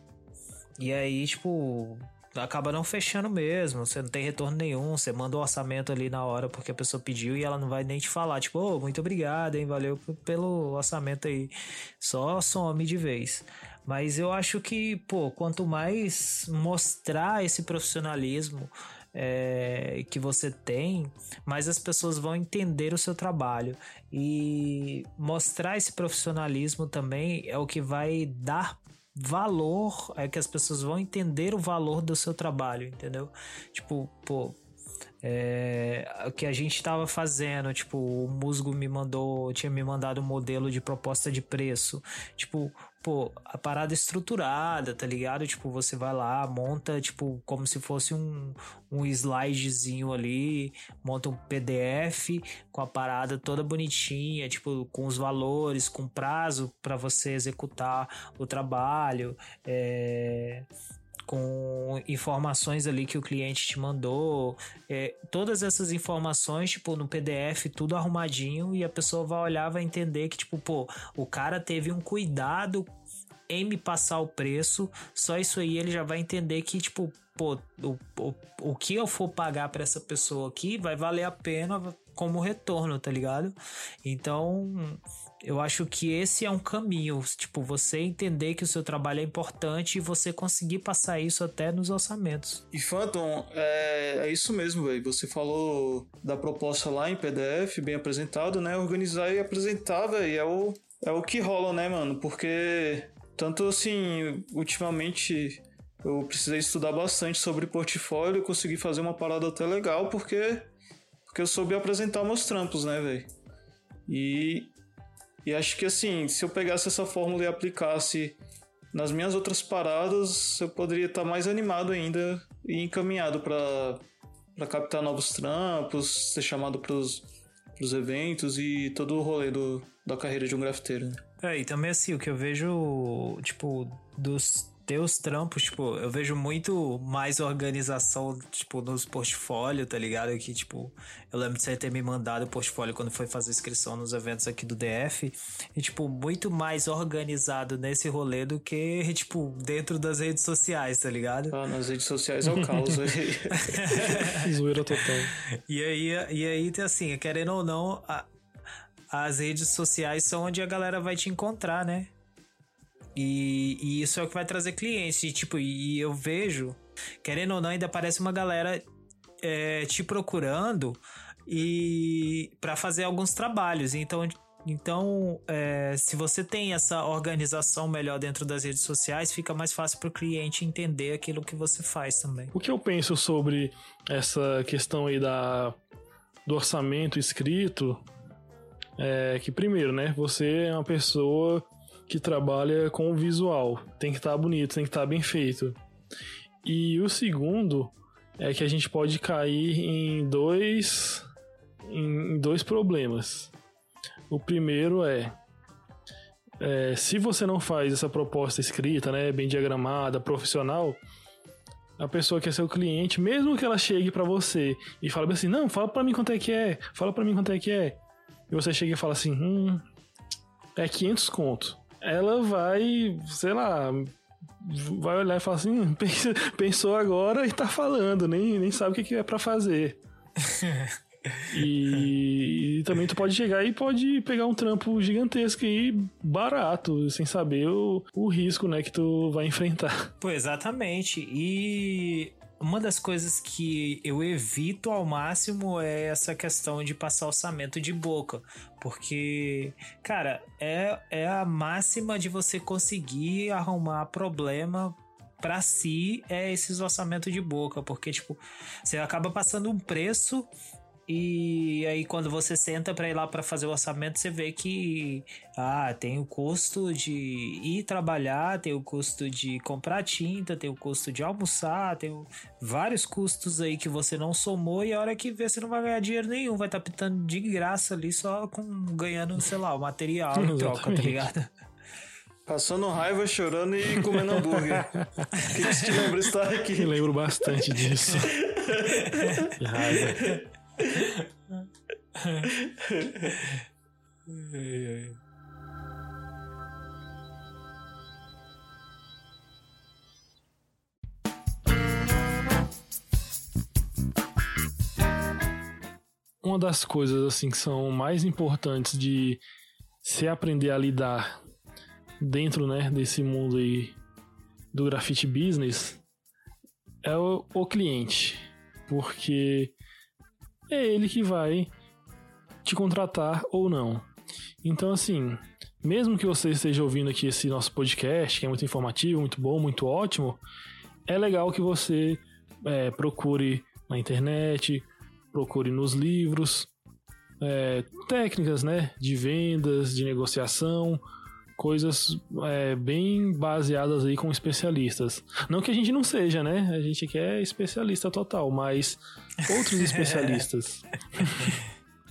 E aí, tipo, acaba não fechando mesmo. Você não tem retorno nenhum. Você manda o um orçamento ali na hora porque a pessoa pediu e ela não vai nem te falar, tipo, oh, muito obrigado, hein? Valeu pelo orçamento aí. Só some de vez. Mas eu acho que, pô, quanto mais mostrar esse profissionalismo é, que você tem, mais as pessoas vão entender o seu trabalho. E mostrar esse profissionalismo também é o que vai dar valor, é que as pessoas vão entender o valor do seu trabalho, entendeu? Tipo, pô, é, o que a gente estava fazendo, tipo, o Musgo me mandou, tinha me mandado um modelo de proposta de preço, tipo, pô, a parada estruturada, tá ligado? Tipo, você vai lá, monta, tipo, como se fosse um, um slidezinho ali, monta um PDF com a parada toda bonitinha, tipo, com os valores, com prazo para você executar o trabalho, é com informações ali que o cliente te mandou, é, todas essas informações, tipo, no PDF, tudo arrumadinho, e a pessoa vai olhar, vai entender que, tipo, pô, o cara teve um cuidado em me passar o preço, só isso aí ele já vai entender que, tipo, pô, o, o, o que eu for pagar para essa pessoa aqui vai valer a pena como retorno, tá ligado? Então, eu acho que esse é um caminho, tipo, você entender que o seu trabalho é importante e você conseguir passar isso até nos orçamentos. E Phantom, é, é isso mesmo, velho. Você falou da proposta lá em PDF, bem apresentado, né? Organizar e apresentar, velho, é o, é o que rola, né, mano? Porque, tanto assim, ultimamente eu precisei estudar bastante sobre portfólio, consegui fazer uma parada até legal, porque, porque eu soube apresentar meus trampos, né, velho? E e acho que assim, se eu pegasse essa fórmula e aplicasse nas minhas outras paradas, eu poderia estar mais animado ainda e encaminhado para captar novos trampos, ser chamado para os eventos e todo o rolê do, da carreira de um grafiteiro. Né? É, e também assim, o que eu vejo, tipo, dos teus trampos, tipo, eu vejo muito mais organização, tipo, nos portfólios, tá ligado? Que, tipo, eu lembro de você ter me mandado o portfólio quando foi fazer inscrição nos eventos aqui do DF. E, tipo, muito mais organizado nesse rolê do que, tipo, dentro das redes sociais, tá ligado? Ah, nas redes sociais é o caos aí. Zoeira total. E aí, e aí, assim, querendo ou não, a, as redes sociais são onde a galera vai te encontrar, né? E, e isso é o que vai trazer clientes. E, tipo, e eu vejo, querendo ou não, ainda parece uma galera é, te procurando e para fazer alguns trabalhos. Então, então é, se você tem essa organização melhor dentro das redes sociais, fica mais fácil para o cliente entender aquilo que você faz também. O que eu penso sobre essa questão aí da, do orçamento escrito é que, primeiro, né, você é uma pessoa que trabalha com o visual, tem que estar tá bonito, tem que estar tá bem feito. E o segundo é que a gente pode cair em dois em dois problemas. O primeiro é, é, se você não faz essa proposta escrita, né, bem diagramada, profissional, a pessoa que é seu cliente, mesmo que ela chegue para você e fale assim, não, fala para mim quanto é que é, fala para mim quanto é que é, e você chega e fala assim, hum, é 500 conto. Ela vai, sei lá, vai olhar e falar assim, hum, pensou agora e tá falando, nem, nem sabe o que é para fazer. E, e, também tu pode chegar e pode pegar um trampo gigantesco e barato, sem saber o, o risco, né, que tu vai enfrentar. Pô, exatamente. E uma das coisas que eu evito ao máximo é essa questão de passar orçamento de boca. Porque, cara, é, é a máxima de você conseguir arrumar problema para si é esses orçamentos de boca, porque tipo, você acaba passando um preço e aí quando você senta para ir lá para fazer o orçamento, você vê que ah, tem o custo de ir trabalhar, tem o custo de comprar tinta, tem o custo de almoçar, tem vários custos aí que você não somou e a hora que vê você não vai ganhar dinheiro nenhum, vai estar tá pitando de graça ali só com ganhando, sei lá, o material em troca, tá ligado? Passando raiva, chorando e comendo hambúrguer. Que você te lembra estar aqui? Eu lembro bastante disso. que raiva. Uma das coisas assim que são mais importantes de se aprender a lidar dentro, né, desse mundo aí do grafite business é o, o cliente, porque é ele que vai te contratar ou não. Então, assim, mesmo que você esteja ouvindo aqui esse nosso podcast, que é muito informativo, muito bom, muito ótimo, é legal que você é, procure na internet, procure nos livros, é, técnicas né, de vendas, de negociação, coisas é, bem baseadas aí com especialistas. Não que a gente não seja, né? A gente quer especialista total, mas outros especialistas.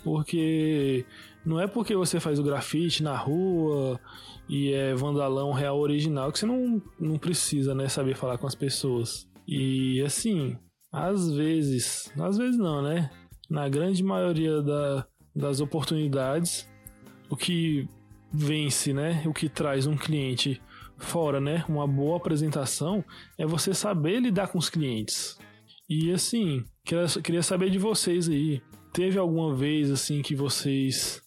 porque não é porque você faz o grafite na rua e é vandalão real original que você não, não precisa, né, saber falar com as pessoas. E assim, às vezes, às vezes não, né? Na grande maioria da, das oportunidades, o que vence, né? O que traz um cliente fora, né? Uma boa apresentação é você saber lidar com os clientes. E assim, queria saber de vocês aí. Teve alguma vez assim que vocês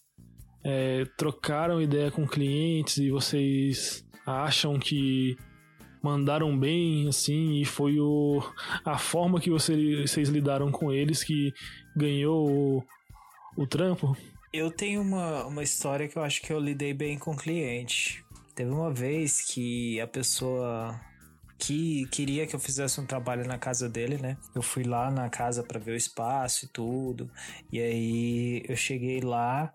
é, trocaram ideia com clientes e vocês acham que mandaram bem assim e foi o, a forma que vocês, vocês lidaram com eles que ganhou o, o trampo? Eu tenho uma, uma história que eu acho que eu lidei bem com o cliente. Teve uma vez que a pessoa que queria que eu fizesse um trabalho na casa dele, né? Eu fui lá na casa para ver o espaço e tudo. E aí eu cheguei lá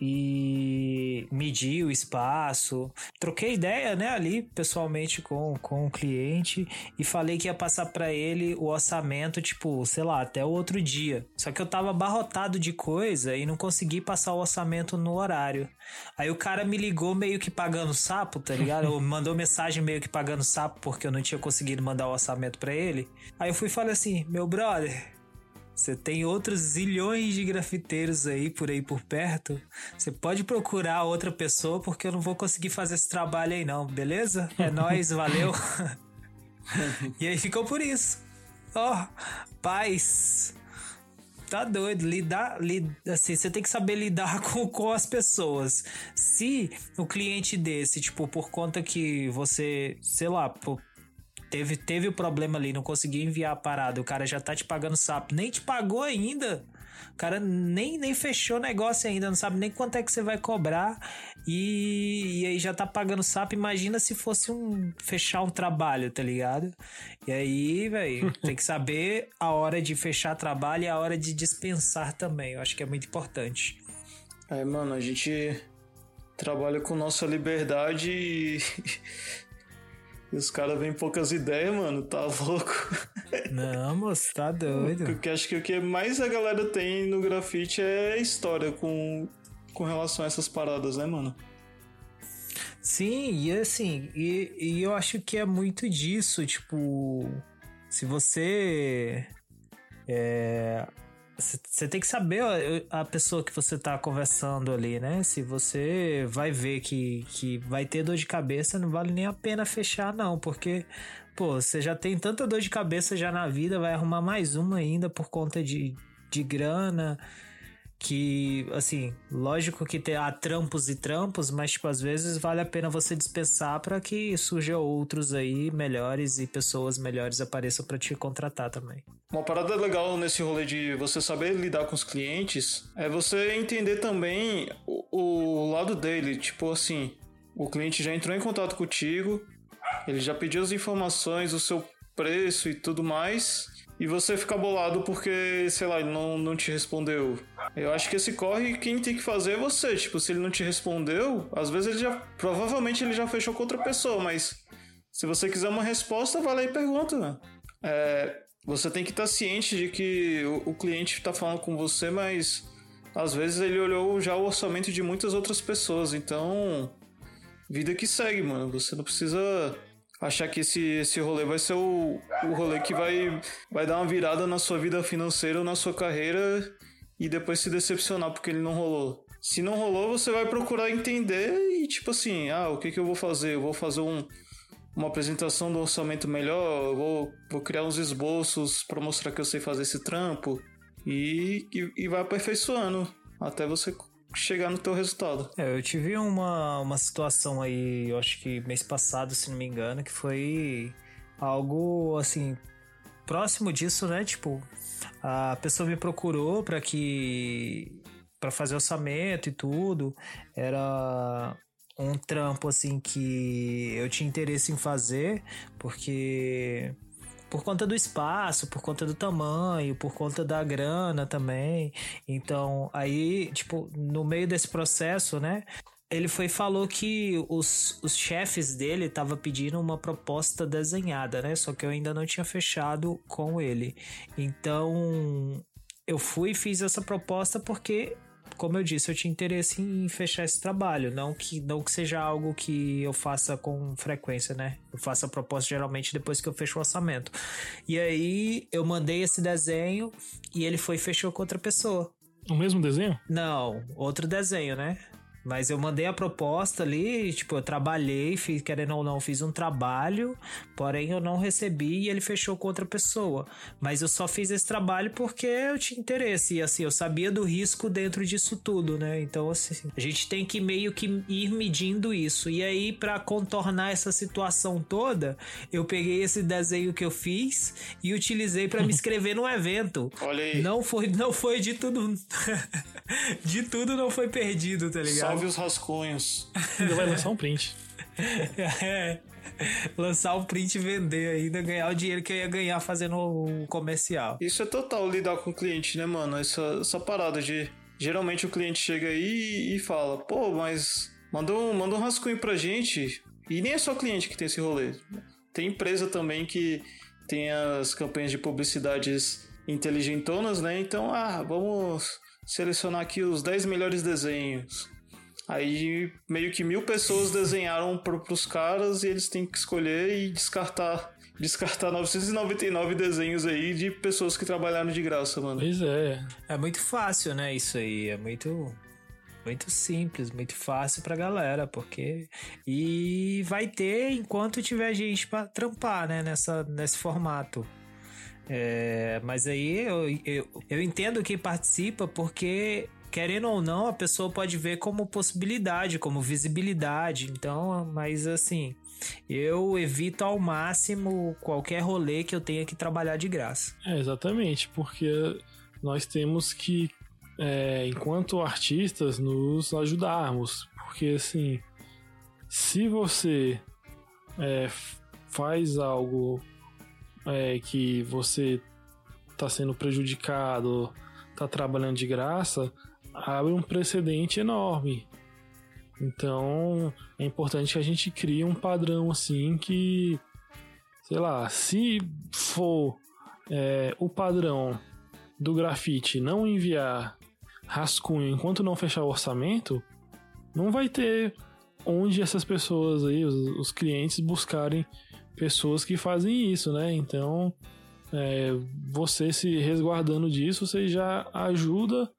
e medi o espaço. Troquei ideia, né, ali pessoalmente com, com o cliente e falei que ia passar para ele o orçamento, tipo, sei lá, até o outro dia. Só que eu tava abarrotado de coisa e não consegui passar o orçamento no horário. Aí o cara me ligou meio que pagando sapo, tá ligado? Ou mandou mensagem meio que pagando sapo porque eu não tinha conseguido mandar o orçamento para ele. Aí eu fui e falei assim: "Meu brother, você tem outros zilhões de grafiteiros aí por aí por perto. Você pode procurar outra pessoa porque eu não vou conseguir fazer esse trabalho aí não, beleza? É nós, valeu. e aí ficou por isso. Ó, oh, paz. Tá doido, lidar, lid, assim, você tem que saber lidar com, com as pessoas. Se o cliente desse, tipo, por conta que você, sei lá, por, teve, teve o problema ali, não conseguiu enviar a parada, o cara já tá te pagando sapo, nem te pagou ainda. O cara nem, nem fechou o negócio ainda, não sabe nem quanto é que você vai cobrar. E, e aí já tá pagando sapo. Imagina se fosse um fechar um trabalho, tá ligado? E aí, velho, tem que saber a hora de fechar trabalho e a hora de dispensar também. Eu acho que é muito importante. É, mano, a gente trabalha com nossa liberdade e. e os caras vêm poucas ideias, mano, tá louco. Não, moço, tá doido. Porque acho que o que mais a galera tem no grafite é história com, com relação a essas paradas, né, mano? Sim, e assim, e, e eu acho que é muito disso, tipo, se você. É, você tem que saber a pessoa que você tá conversando ali, né? Se você vai ver que, que vai ter dor de cabeça, não vale nem a pena fechar, não, porque, pô, você já tem tanta dor de cabeça já na vida, vai arrumar mais uma ainda por conta de, de grana que, assim, lógico que tem, há trampos e trampos, mas, tipo, às vezes vale a pena você dispensar para que surjam outros aí melhores e pessoas melhores apareçam para te contratar também. Uma parada legal nesse rolê de você saber lidar com os clientes é você entender também o, o lado dele, tipo assim, o cliente já entrou em contato contigo, ele já pediu as informações, o seu preço e tudo mais, e você fica bolado porque, sei lá, não, não te respondeu. Eu acho que esse corre, quem tem que fazer é você. Tipo, se ele não te respondeu, às vezes ele já. Provavelmente ele já fechou com outra pessoa, mas se você quiser uma resposta, vai lá e pergunta. É, você tem que estar ciente de que o, o cliente está falando com você, mas às vezes ele olhou já o orçamento de muitas outras pessoas. Então, vida que segue, mano. Você não precisa achar que esse, esse rolê vai ser o, o rolê que vai, vai dar uma virada na sua vida financeira ou na sua carreira e depois se decepcionar porque ele não rolou. Se não rolou, você vai procurar entender e tipo assim, ah, o que, que eu vou fazer? Eu vou fazer um, uma apresentação do orçamento melhor, eu vou, vou criar uns esboços para mostrar que eu sei fazer esse trampo e, e, e vai aperfeiçoando até você chegar no teu resultado. É, eu tive uma, uma situação aí, eu acho que mês passado, se não me engano, que foi algo assim próximo disso, né? Tipo, a pessoa me procurou para que para fazer orçamento e tudo. Era um trampo assim que eu tinha interesse em fazer, porque por conta do espaço, por conta do tamanho, por conta da grana também. Então, aí, tipo, no meio desse processo, né? Ele foi falou que os, os chefes dele estavam pedindo uma proposta desenhada, né? Só que eu ainda não tinha fechado com ele. Então, eu fui e fiz essa proposta porque como eu disse, eu tinha interesse em fechar esse trabalho, não que não que seja algo que eu faça com frequência, né? Eu faço a proposta geralmente depois que eu fecho o orçamento. E aí eu mandei esse desenho e ele foi e fechou com outra pessoa. O mesmo desenho? Não, outro desenho, né? Mas eu mandei a proposta ali, tipo, eu trabalhei, fiz, querendo ou não, fiz um trabalho, porém eu não recebi e ele fechou com outra pessoa. Mas eu só fiz esse trabalho porque eu tinha interesse e assim, eu sabia do risco dentro disso tudo, né? Então, assim, a gente tem que meio que ir medindo isso. E aí, para contornar essa situação toda, eu peguei esse desenho que eu fiz e utilizei para me inscrever no evento. Olha aí. Não foi, não foi de tudo. de tudo não foi perdido, tá ligado? Salve os rascunhos. Ainda vai lançar um print. é. Lançar um print e vender ainda, ganhar o dinheiro que eu ia ganhar fazendo o comercial. Isso é total lidar com o cliente, né, mano? Essa, essa parada de. Geralmente o cliente chega aí e fala, pô, mas manda um, manda um rascunho pra gente. E nem é só cliente que tem esse rolê. Tem empresa também que tem as campanhas de publicidades inteligentonas, né? Então, ah, vamos selecionar aqui os 10 melhores desenhos. Aí meio que mil pessoas desenharam para os caras e eles têm que escolher e descartar. Descartar 999 desenhos aí de pessoas que trabalharam de graça, mano. Pois é. É muito fácil, né? Isso aí. É muito. Muito simples, muito fácil pra galera, porque. E vai ter enquanto tiver gente pra trampar, né? Nessa, nesse formato. É, mas aí eu, eu, eu entendo quem participa porque querendo ou não, a pessoa pode ver como possibilidade, como visibilidade. Então, mas assim, eu evito ao máximo qualquer rolê que eu tenha que trabalhar de graça. É, exatamente, porque nós temos que, é, enquanto artistas, nos ajudarmos. Porque assim, se você é, faz algo é, que você está sendo prejudicado, está trabalhando de graça, abre um precedente enorme. Então é importante que a gente crie um padrão assim que, sei lá, se for é, o padrão do grafite não enviar rascunho enquanto não fechar o orçamento, não vai ter onde essas pessoas aí, os, os clientes, buscarem pessoas que fazem isso, né? Então, é, você se resguardando disso, você já ajuda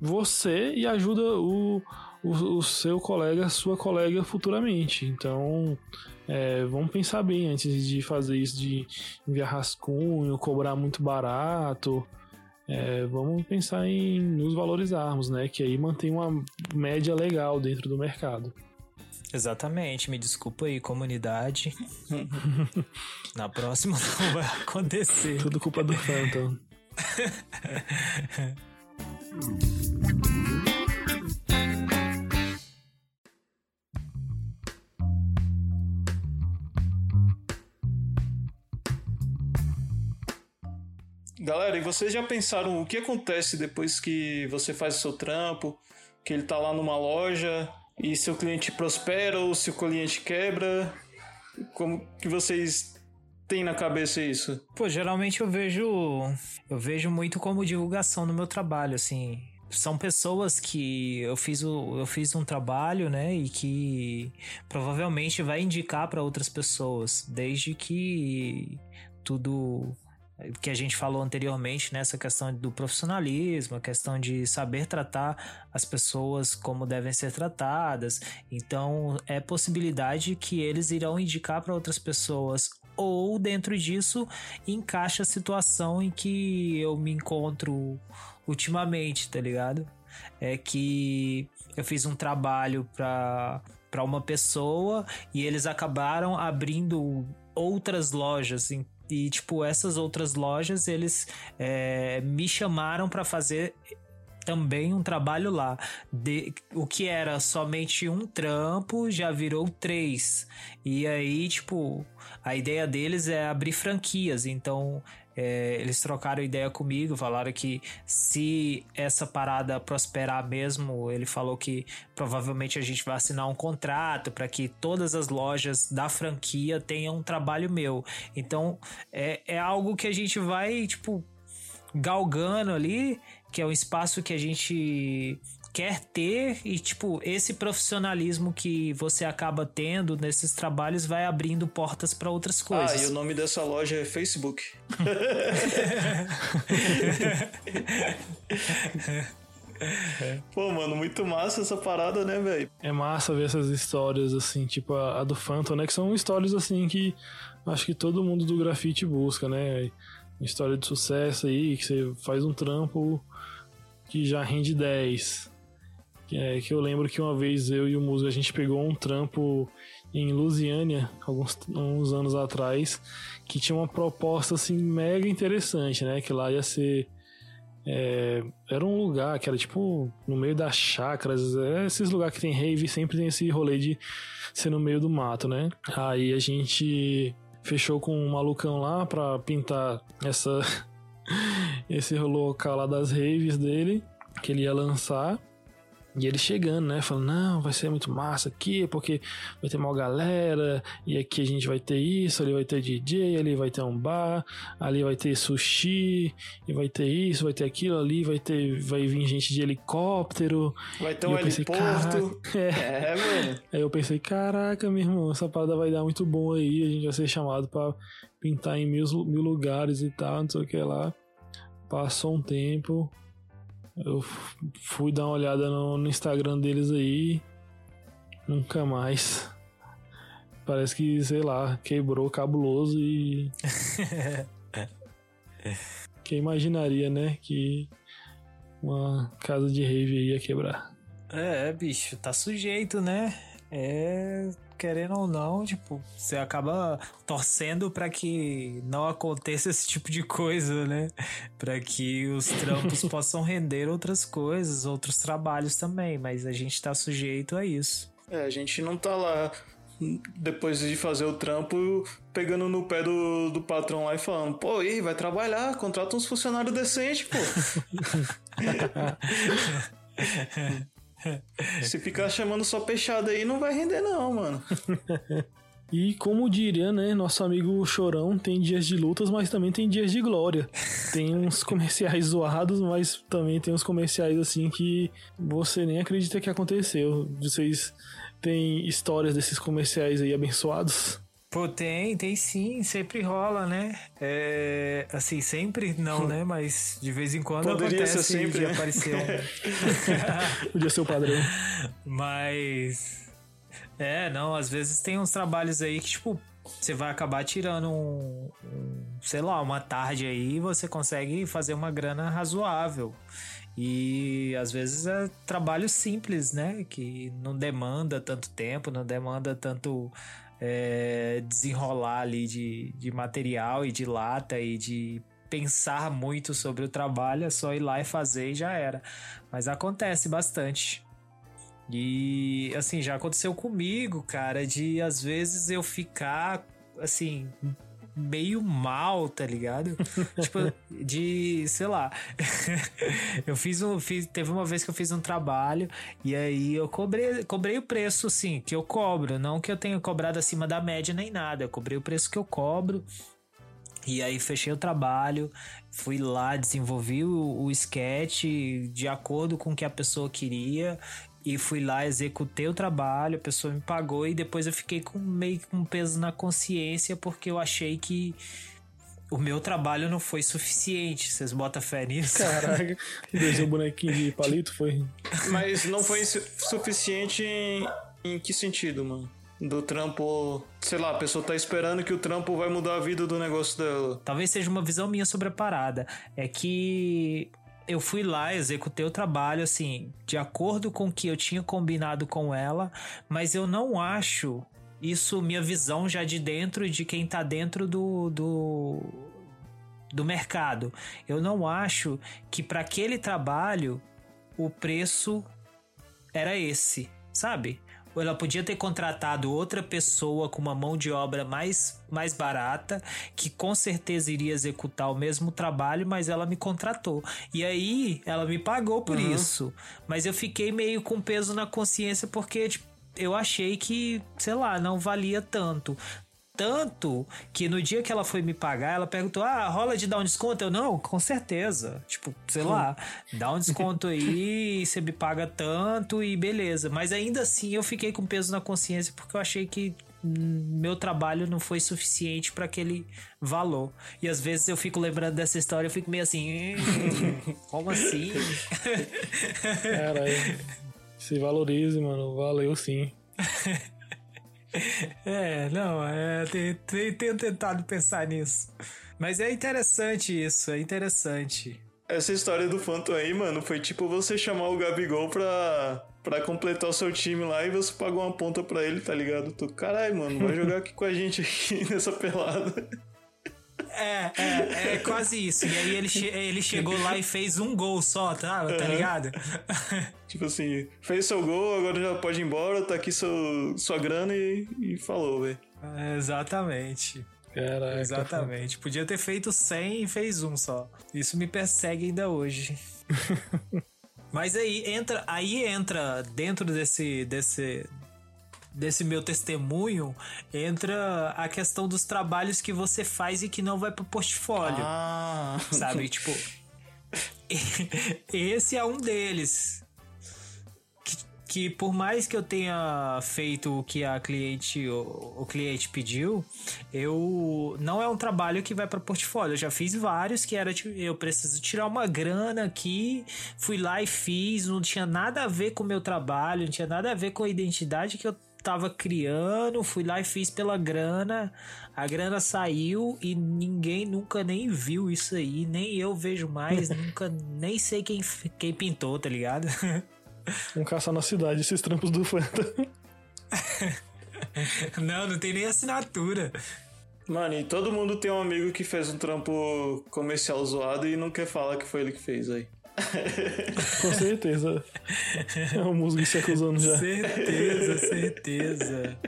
você e ajuda o, o, o seu colega, sua colega futuramente. Então, é, vamos pensar bem antes de fazer isso, de enviar rascunho, cobrar muito barato. É, vamos pensar em nos valorizarmos, né? Que aí mantém uma média legal dentro do mercado. Exatamente, me desculpa aí, comunidade. Na próxima não vai acontecer. Tudo culpa do Phantom. Galera, e vocês já pensaram o que acontece depois que você faz o seu trampo, que ele tá lá numa loja e seu cliente prospera ou seu cliente quebra? Como que vocês têm na cabeça isso? Pô, geralmente eu vejo eu vejo muito como divulgação no meu trabalho, assim. São pessoas que eu fiz, o, eu fiz um trabalho, né, e que provavelmente vai indicar para outras pessoas, desde que tudo que a gente falou anteriormente, nessa né, questão do profissionalismo, a questão de saber tratar as pessoas como devem ser tratadas. Então, é possibilidade que eles irão indicar para outras pessoas ou dentro disso encaixa a situação em que eu me encontro ultimamente, tá ligado? É que eu fiz um trabalho para para uma pessoa e eles acabaram abrindo outras lojas e, tipo, essas outras lojas, eles é, me chamaram para fazer também um trabalho lá. De, o que era somente um trampo já virou três. E aí, tipo, a ideia deles é abrir franquias. Então, é, eles trocaram ideia comigo, falaram que se essa parada prosperar mesmo, ele falou que provavelmente a gente vai assinar um contrato para que todas as lojas da franquia tenham um trabalho meu. Então é, é algo que a gente vai, tipo, galgando ali, que é um espaço que a gente quer ter e tipo esse profissionalismo que você acaba tendo nesses trabalhos vai abrindo portas para outras coisas. Ah, e o nome dessa loja é Facebook. Pô, mano, muito massa essa parada, né, velho? É massa ver essas histórias, assim, tipo a, a, do Phantom, né? Que são histórias, assim, que acho que todo mundo do grafite busca, né? História de sucesso aí, que você faz um trampo que já rende 10. É, que eu lembro que uma vez eu e o Muso a gente pegou um trampo em Lusiânia, alguns uns anos atrás, que tinha uma proposta assim mega interessante, né? Que lá ia ser. É, era um lugar que era tipo no meio das chacras, é, esses lugares que tem rave sempre tem esse rolê de ser no meio do mato, né? Aí a gente fechou com um malucão lá pra pintar essa esse local lá das raves dele que ele ia lançar. E ele chegando, né? Falando, não, vai ser muito massa aqui, porque vai ter uma galera, e aqui a gente vai ter isso, ali vai ter DJ, ali vai ter um bar, ali vai ter sushi, e vai ter isso, vai ter aquilo, ali vai ter. Vai vir gente de helicóptero. Vai ter um heliporto. É. é, mano. Aí eu pensei, caraca, meu irmão, essa parada vai dar muito bom aí, a gente vai ser chamado para pintar em mil, mil lugares e tal, não sei o que lá. Passou um tempo, eu fui dar uma olhada no, no Instagram deles aí. Nunca mais. Parece que, sei lá, quebrou cabuloso e. Quem imaginaria, né, que uma casa de rave ia quebrar. É, bicho, tá sujeito, né? É, querendo ou não, tipo, você acaba torcendo para que não aconteça esse tipo de coisa, né? Para que os trampos possam render outras coisas, outros trabalhos também, mas a gente tá sujeito a isso. É, a gente não tá lá depois de fazer o trampo, pegando no pé do, do patrão lá e falando, pô, aí, vai trabalhar, contrata uns funcionários decentes, pô. Se ficar chamando só peixada aí, não vai render não, mano. E como diria, né, nosso amigo Chorão, tem dias de lutas, mas também tem dias de glória. Tem uns comerciais zoados, mas também tem uns comerciais assim que você nem acredita que aconteceu. Vocês têm histórias desses comerciais aí abençoados? Pô, tem, tem sim, sempre rola, né? É, assim, sempre não, né? Mas de vez em quando Poderia acontece ser sempre, de né? aparecer. Podia ser o padrão. Mas. É, não, às vezes tem uns trabalhos aí que, tipo, você vai acabar tirando um, um, sei lá, uma tarde aí e você consegue fazer uma grana razoável. E às vezes é trabalho simples, né? Que não demanda tanto tempo, não demanda tanto é, desenrolar ali de, de material e de lata e de pensar muito sobre o trabalho, é só ir lá e fazer e já era. Mas acontece bastante. E assim, já aconteceu comigo, cara, de às vezes eu ficar assim, meio mal, tá ligado? tipo, de, sei lá. eu fiz um. Fiz, teve uma vez que eu fiz um trabalho e aí eu cobrei, cobrei o preço, assim, que eu cobro. Não que eu tenha cobrado acima da média nem nada. Eu cobrei o preço que eu cobro. E aí fechei o trabalho, fui lá, desenvolvi o, o sketch de acordo com o que a pessoa queria e fui lá, executei o trabalho, a pessoa me pagou e depois eu fiquei com meio com um peso na consciência porque eu achei que o meu trabalho não foi suficiente. Vocês botam fé nisso? Caraca, desenhou um bonequinho de palito, foi. Mas não foi su- suficiente em, em que sentido, mano? Do trampo. Sei lá, a pessoa tá esperando que o trampo vai mudar a vida do negócio dela. Talvez seja uma visão minha sobre a parada. É que eu fui lá, executei o trabalho, assim, de acordo com o que eu tinha combinado com ela, mas eu não acho isso minha visão já de dentro de quem tá dentro do. do do mercado. Eu não acho que para aquele trabalho o preço era esse, sabe? Ou ela podia ter contratado outra pessoa com uma mão de obra mais, mais barata, que com certeza iria executar o mesmo trabalho, mas ela me contratou. E aí ela me pagou por isso. Mas eu fiquei meio com peso na consciência porque tipo, eu achei que, sei lá, não valia tanto. Tanto que no dia que ela foi me pagar, ela perguntou: Ah, rola de dar um desconto? Eu, não, com certeza. Tipo, sei lá, dá um desconto aí, você me paga tanto e beleza. Mas ainda assim eu fiquei com peso na consciência porque eu achei que meu trabalho não foi suficiente para aquele valor. E às vezes eu fico lembrando dessa história, eu fico meio assim, "Hum, como assim? Caralho. Se valorize, mano. Valeu sim. É, não, é, te- te- tenho tentado pensar nisso. Mas é interessante isso, é interessante. Essa história do Phantom aí, mano, foi tipo você chamar o Gabigol pra, pra completar o seu time lá e você pagou uma ponta pra ele, tá ligado? Tu, caralho, mano, vai jogar aqui com a gente aqui nessa pelada. É, é, é quase isso. E aí ele, che- ele chegou lá e fez um gol só, tá? Tá ligado? Tipo assim, fez seu gol, agora já pode ir embora, tá aqui seu, sua grana e, e falou, velho. É, exatamente. Caraca. Exatamente. Podia ter feito 100 e fez um só. Isso me persegue ainda hoje. Mas aí entra, aí entra dentro desse desse desse meu testemunho, entra a questão dos trabalhos que você faz e que não vai pro portfólio. Ah, sabe? tipo, esse é um deles. Que, que por mais que eu tenha feito o que a cliente, o, o cliente pediu, eu não é um trabalho que vai para portfólio. Eu já fiz vários que era tipo, eu preciso tirar uma grana aqui, fui lá e fiz, não tinha nada a ver com o meu trabalho, não tinha nada a ver com a identidade que eu tava criando, fui lá e fiz pela grana. A grana saiu e ninguém nunca nem viu isso aí, nem eu vejo mais, nunca nem sei quem, quem pintou, tá ligado? Vamos caçar na cidade esses trampos do Fanta. não, não tem nem assinatura. Mano, e todo mundo tem um amigo que fez um trampo comercial zoado e não quer falar que foi ele que fez aí. Com certeza. É um músico que se acusando já. Certeza, certeza.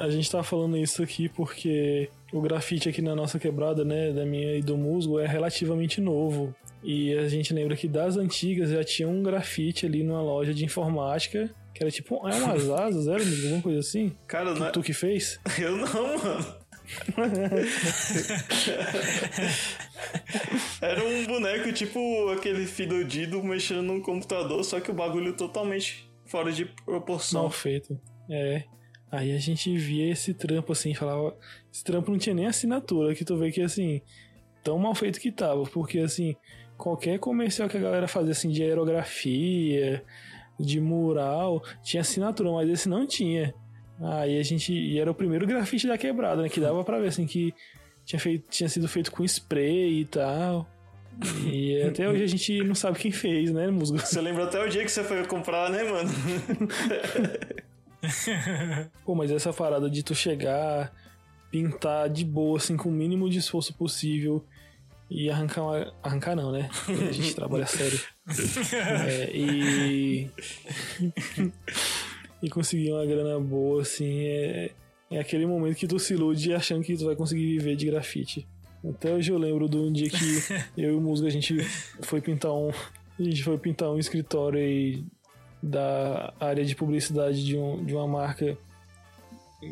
A gente tá falando isso aqui porque o grafite aqui na nossa quebrada, né, da minha e do musgo, é relativamente novo. E a gente lembra que das antigas já tinha um grafite ali numa loja de informática que era tipo, é umas asas, era alguma coisa assim? Cara, que, não é... Tu que fez? Eu não, mano. Era um boneco tipo aquele fidodido mexendo num computador, só que o bagulho totalmente fora de proporção. Mal feito. É. Aí a gente via esse trampo assim, falava. Esse trampo não tinha nem assinatura, que tu vê que assim. Tão mal feito que tava, porque assim. Qualquer comercial que a galera fazia assim de aerografia, de mural, tinha assinatura, mas esse não tinha. Aí a gente. E era o primeiro grafite da quebrada, né? Que dava pra ver assim que tinha, feito, tinha sido feito com spray e tal. E até hoje a gente não sabe quem fez, né, musgo? Você lembra até o dia que você foi comprar, né, mano? Pô, mas essa parada de tu chegar, pintar de boa, assim, com o mínimo de esforço possível e arrancar uma... Arrancar não, né? A gente trabalha sério. É, e... e conseguir uma grana boa, assim, é... É aquele momento que tu se ilude achando que tu vai conseguir viver de grafite. Até hoje eu lembro de um dia que eu e o Musgo a gente foi pintar um. A gente foi pintar um escritório aí da área de publicidade de, um, de uma marca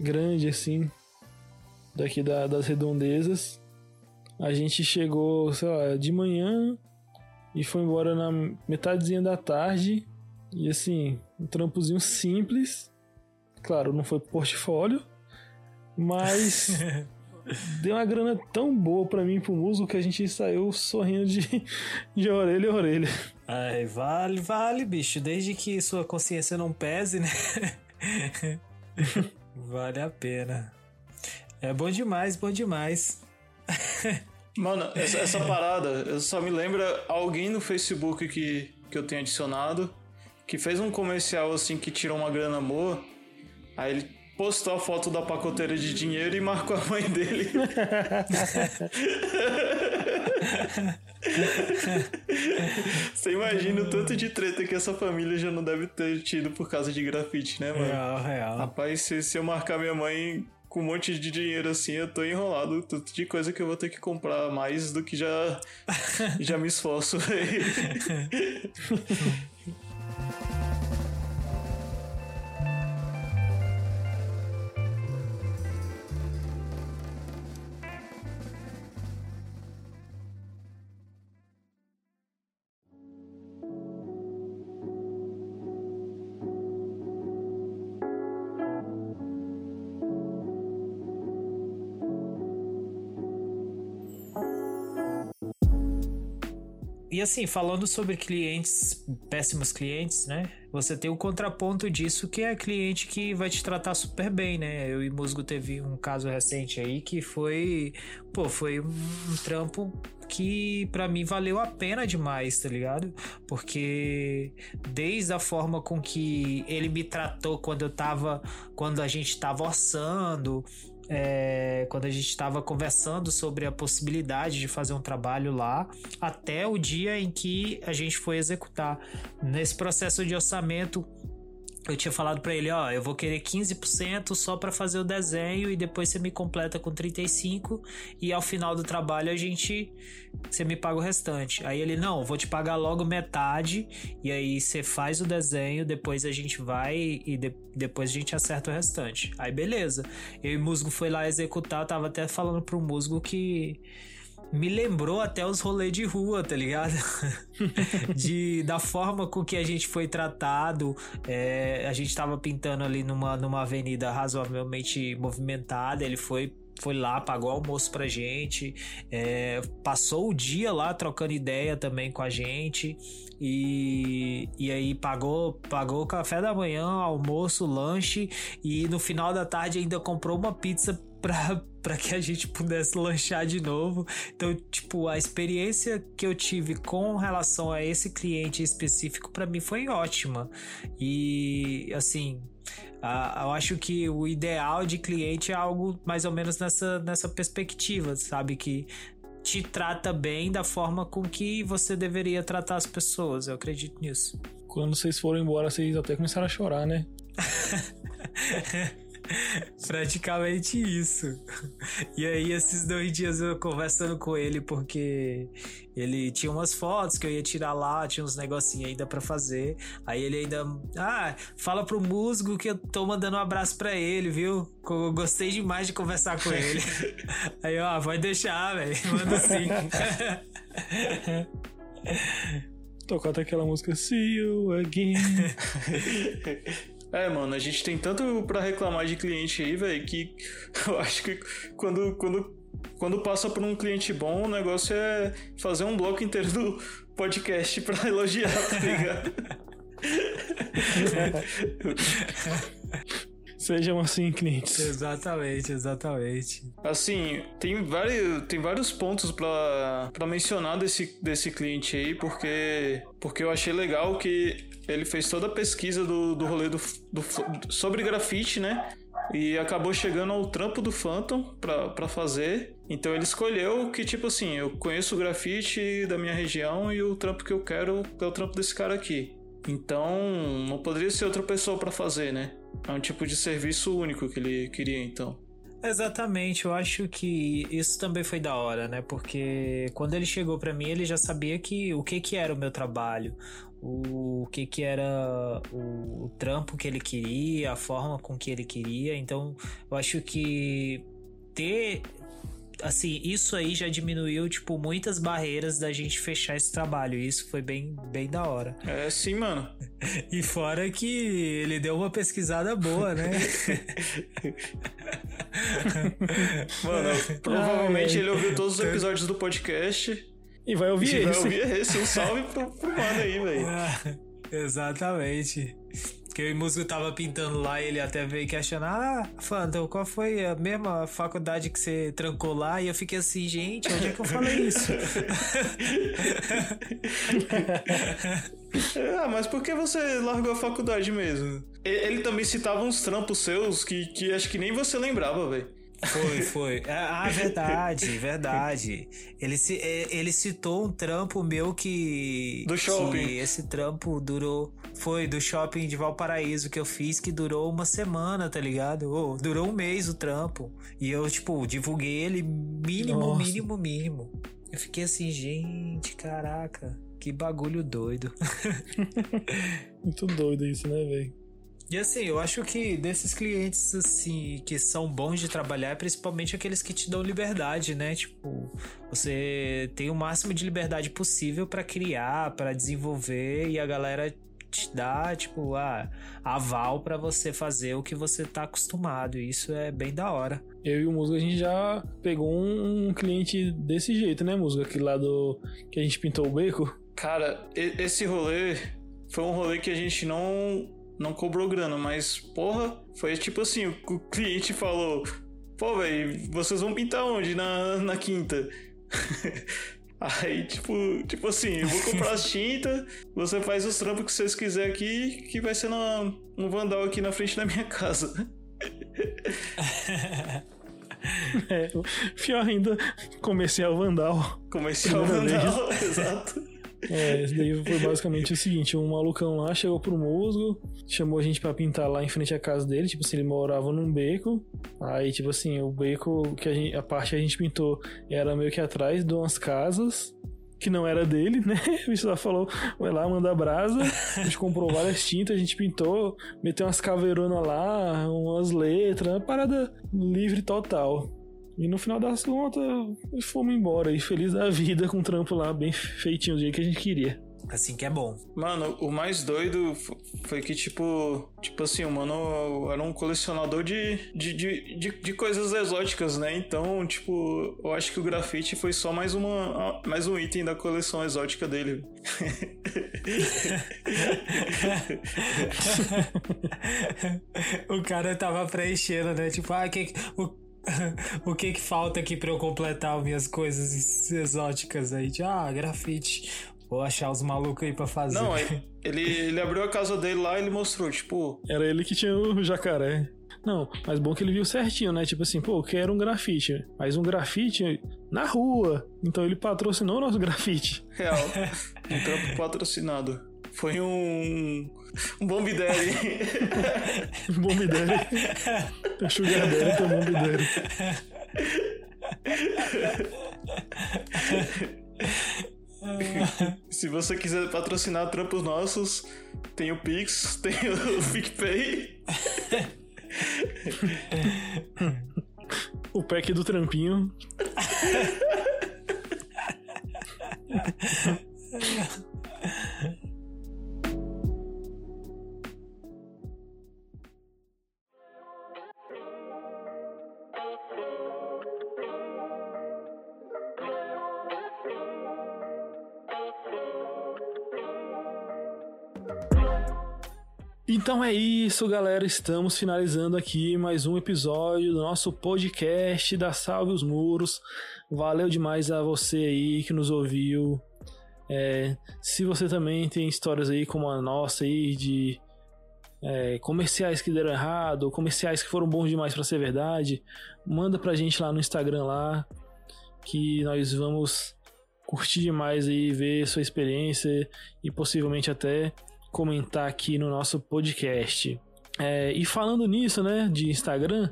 grande assim, daqui da, das redondezas. A gente chegou, sei lá, de manhã e foi embora na metadezinha da tarde. E assim, um trampozinho simples. Claro, não foi portfólio, mas deu uma grana tão boa para mim pro músico que a gente saiu sorrindo de, de orelha a orelha. Ai, vale, vale, bicho. Desde que sua consciência não pese, né? vale a pena. É bom demais, bom demais. Mano, essa, essa parada, eu só me lembra alguém no Facebook que, que eu tenho adicionado que fez um comercial assim que tirou uma grana boa. Aí ele postou a foto da pacoteira de dinheiro e marcou a mãe dele. Você imagina o tanto de treta que essa família já não deve ter tido por causa de grafite, né, mano? Real, real. Rapaz, se, se eu marcar minha mãe com um monte de dinheiro assim, eu tô enrolado. Tanto de coisa que eu vou ter que comprar mais do que já, já me esforço. E assim, falando sobre clientes, péssimos clientes, né? Você tem o contraponto disso, que é cliente que vai te tratar super bem, né? Eu e Musgo teve um caso recente aí que foi, pô, foi um, um trampo que para mim valeu a pena demais, tá ligado? Porque desde a forma com que ele me tratou quando eu tava, quando a gente tava orçando, é, quando a gente estava conversando sobre a possibilidade de fazer um trabalho lá, até o dia em que a gente foi executar. Nesse processo de orçamento, eu tinha falado para ele, ó, eu vou querer 15% só para fazer o desenho e depois você me completa com 35 e ao final do trabalho a gente você me paga o restante. Aí ele, não, vou te pagar logo metade e aí você faz o desenho, depois a gente vai e de, depois a gente acerta o restante. Aí beleza. Eu e o Musgo foi lá executar, tava até falando pro Musgo que me lembrou até os rolês de rua, tá ligado? de, da forma com que a gente foi tratado. É, a gente tava pintando ali numa, numa avenida razoavelmente movimentada. Ele foi foi lá, pagou almoço pra gente, é, passou o dia lá trocando ideia também com a gente e, e aí pagou pagou café da manhã, almoço, lanche e no final da tarde ainda comprou uma pizza pra, pra que a gente pudesse lanchar de novo. Então, tipo, a experiência que eu tive com relação a esse cliente específico para mim foi ótima. E assim, Uh, eu acho que o ideal de cliente é algo mais ou menos nessa, nessa perspectiva, sabe? Que te trata bem da forma com que você deveria tratar as pessoas. Eu acredito nisso. Quando vocês foram embora, vocês até começaram a chorar, né? Praticamente isso. E aí, esses dois dias eu conversando com ele, porque ele tinha umas fotos que eu ia tirar lá, tinha uns negocinhos ainda para fazer. Aí ele ainda. Ah, fala pro musgo que eu tô mandando um abraço para ele, viu? Eu gostei demais de conversar com ele. aí, ó, pode deixar, velho. Manda sim. Tocou até aquela música See You Again. É, mano, a gente tem tanto para reclamar de cliente aí, velho, que eu acho que quando, quando, quando passa por um cliente bom, o negócio é fazer um bloco inteiro do podcast pra elogiar, tá ligado? Sejam assim, clientes. Exatamente, exatamente. Assim, tem vários, tem vários pontos para mencionar desse, desse cliente aí, porque, porque eu achei legal que ele fez toda a pesquisa do, do rolê do, do, sobre grafite, né? E acabou chegando ao trampo do Phantom pra fazer. Então ele escolheu que, tipo assim, eu conheço o grafite da minha região e o trampo que eu quero é o trampo desse cara aqui. Então não poderia ser outra pessoa para fazer, né? É um tipo de serviço único que ele queria, então. Exatamente, eu acho que isso também foi da hora, né? Porque quando ele chegou para mim, ele já sabia que o que que era o meu trabalho, o que que era o, o, trampo que ele queria, a forma com que ele queria. Então, eu acho que ter assim, isso aí já diminuiu tipo muitas barreiras da gente fechar esse trabalho. E isso foi bem bem da hora. É, sim, mano. e fora que ele deu uma pesquisada boa, né? mano, provavelmente ele ouviu todos os episódios do podcast e vai ouvir e esse. Vai ouvir esse. Um salve pro, pro mano aí, velho. exatamente. Que o músico tava pintando lá e ele até veio questionar: Ah, Phantom, qual foi a mesma faculdade que você trancou lá? E eu fiquei assim, gente, onde é que eu falei isso? ah, mas por que você largou a faculdade mesmo? Ele também citava uns trampos seus que, que acho que nem você lembrava, velho. Foi, foi. Ah, verdade, verdade. Ele, é, ele citou um trampo meu que. Do shopping. Que esse trampo durou. Foi do shopping de Valparaíso que eu fiz, que durou uma semana, tá ligado? Oh, durou um mês o trampo. E eu, tipo, divulguei ele mínimo, Nossa. mínimo, mínimo. Eu fiquei assim, gente, caraca, que bagulho doido. Muito doido isso, né, velho? E assim, eu acho que desses clientes assim que são bons de trabalhar, é principalmente aqueles que te dão liberdade, né? Tipo, você tem o máximo de liberdade possível para criar, para desenvolver e a galera te dá, tipo, ah, aval para você fazer o que você tá acostumado. E isso é bem da hora. Eu e o Musgo, a gente já pegou um cliente desse jeito, né, Musgo? Aquele lá do que a gente pintou o beco. Cara, esse rolê foi um rolê que a gente não não cobrou grana, mas porra, foi tipo assim, o, cliente falou, pô, velho, vocês vão pintar onde? Na, na quinta. Aí, tipo, tipo assim, eu vou comprar as tintas, você faz os trampos que vocês quiserem aqui, que vai ser na, um vandal aqui na frente da minha casa. é, pior ainda, comercial vandal. Comercial vandal, exato. É, esse daí foi basicamente o seguinte: um malucão lá chegou pro musgo, chamou a gente para pintar lá em frente à casa dele, tipo assim, ele morava num beco. Aí, tipo assim, o beco que a, gente, a parte que a gente pintou era meio que atrás de umas casas que não era dele, né? O bicho lá falou, vai lá, manda brasa. A gente comprou várias tintas, a gente pintou, meteu umas caveironas lá, umas letras, uma parada livre total. E no final das contas, fomos embora e feliz da vida com o trampo lá, bem feitinho do jeito que a gente queria. Assim que é bom. Mano, o mais doido foi que, tipo, tipo assim, o mano era um colecionador de, de, de, de, de coisas exóticas, né? Então, tipo, eu acho que o grafite foi só mais, uma, mais um item da coleção exótica dele. o cara tava preenchendo, né? Tipo, ah, que, o, o que que falta aqui pra eu completar as minhas coisas exóticas aí? Tipo, ah, grafite. Vou achar os malucos aí pra fazer. Não, ele, ele abriu a casa dele lá e ele mostrou, tipo, Era ele que tinha o jacaré. Não, mas bom que ele viu certinho, né? Tipo assim, pô, eu quero um grafite. Mas um grafite na rua. Então ele patrocinou o nosso grafite. real. um trampo patrocinado. Foi um. Um Bomb Daddy. Bomb Daddy. Tem Sugar Daddy, tem Bomb Daddy. Se você quiser patrocinar trampos nossos, tem o Pix, tem o PicPay. O pack do trampinho. Então é isso, galera. Estamos finalizando aqui mais um episódio do nosso podcast da Salve os Muros. Valeu demais a você aí que nos ouviu. É, se você também tem histórias aí como a nossa aí de é, comerciais que deram errado, comerciais que foram bons demais para ser verdade, manda pra gente lá no Instagram lá que nós vamos curtir demais aí ver sua experiência e possivelmente até comentar aqui no nosso podcast. É, e falando nisso, né, de Instagram,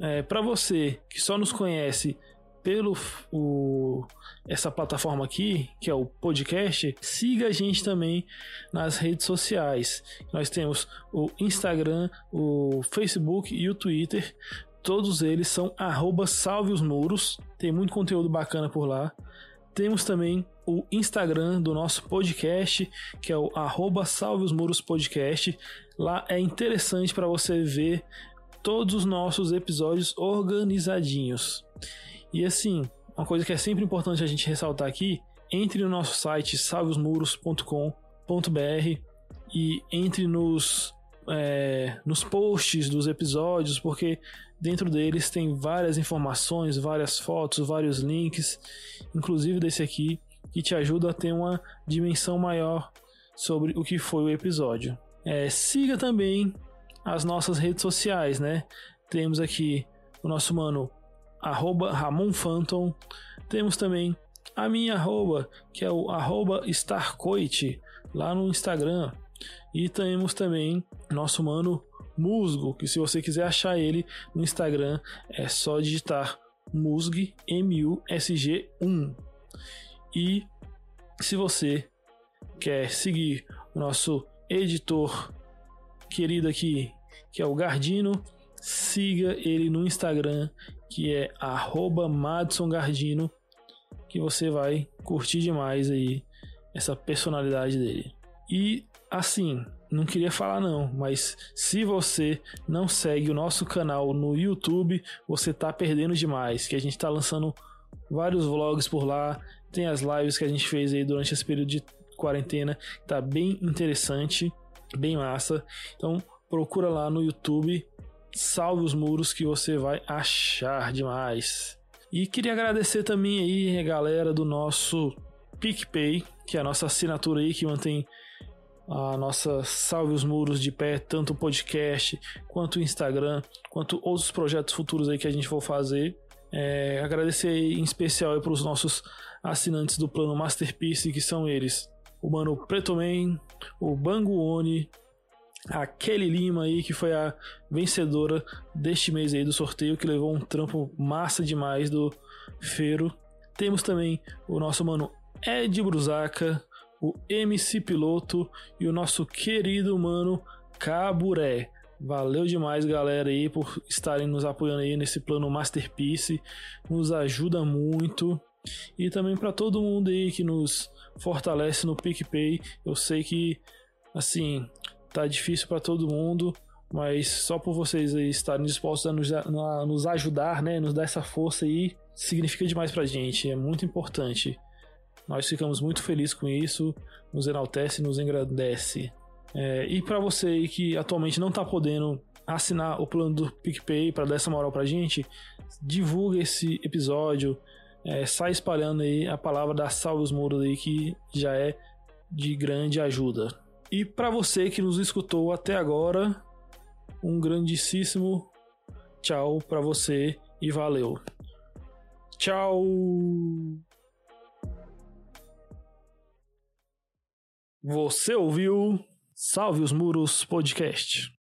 é, para você que só nos conhece pelo o, essa plataforma aqui, que é o podcast, siga a gente também nas redes sociais. Nós temos o Instagram, o Facebook e o Twitter. Todos eles são arroba salve os muros. Tem muito conteúdo bacana por lá. Temos também o Instagram do nosso podcast, que é o arroba Salve os Muros Podcast. Lá é interessante para você ver todos os nossos episódios organizadinhos. E assim, uma coisa que é sempre importante a gente ressaltar aqui, entre no nosso site salveosmuros.com.br e entre nos, é, nos posts dos episódios, porque dentro deles tem várias informações, várias fotos, vários links, inclusive desse aqui, que te ajuda a ter uma dimensão maior sobre o que foi o episódio. É, siga também as nossas redes sociais, né? Temos aqui o nosso mano arroba Ramon Phantom. Temos também a minha arroba, que é o arroba Starcoit, lá no Instagram. E temos também nosso mano Musgo, que se você quiser achar ele no Instagram, é só digitar Musg, M-U-S-G 1. E se você quer seguir o nosso editor querido aqui, que é o Gardino, siga ele no Instagram, que é @madsongardino, que você vai curtir demais aí essa personalidade dele. E assim, não queria falar não, mas se você não segue o nosso canal no YouTube, você tá perdendo demais, que a gente tá lançando vários vlogs por lá, tem as lives que a gente fez aí durante esse período de quarentena, tá bem interessante, bem massa. Então procura lá no YouTube, salve os muros que você vai achar demais. E queria agradecer também aí a galera do nosso PicPay, que é a nossa assinatura aí que mantém a nossa Salve os Muros de pé, tanto o podcast, quanto o Instagram, quanto outros projetos futuros aí que a gente for fazer. É, agradecer em especial para os nossos assinantes do plano Masterpiece, que são eles: o Mano Preto Man, o Bango Oni, a Kelly Lima aí, que foi a vencedora deste mês aí do sorteio, que levou um trampo massa demais do Feiro. Temos também o nosso mano Ed Brusaca, o MC Piloto e o nosso querido mano Caburé. Valeu demais, galera, aí por estarem nos apoiando aí nesse plano Masterpiece. Nos ajuda muito. E também para todo mundo aí que nos fortalece no PicPay. Eu sei que, assim, tá difícil para todo mundo, mas só por vocês aí estarem dispostos a nos, a nos ajudar, né, nos dar essa força aí, significa demais pra gente, é muito importante. Nós ficamos muito felizes com isso, nos enaltece, nos engrandece. É, e para você aí que atualmente não tá podendo assinar o plano do PicPay para dar essa moral pra gente, divulga esse episódio, é, sai espalhando aí a palavra da Salve os Muros aí, que já é de grande ajuda. E para você que nos escutou até agora, um grandíssimo tchau para você e valeu. Tchau! Você ouviu Salve os Muros Podcast.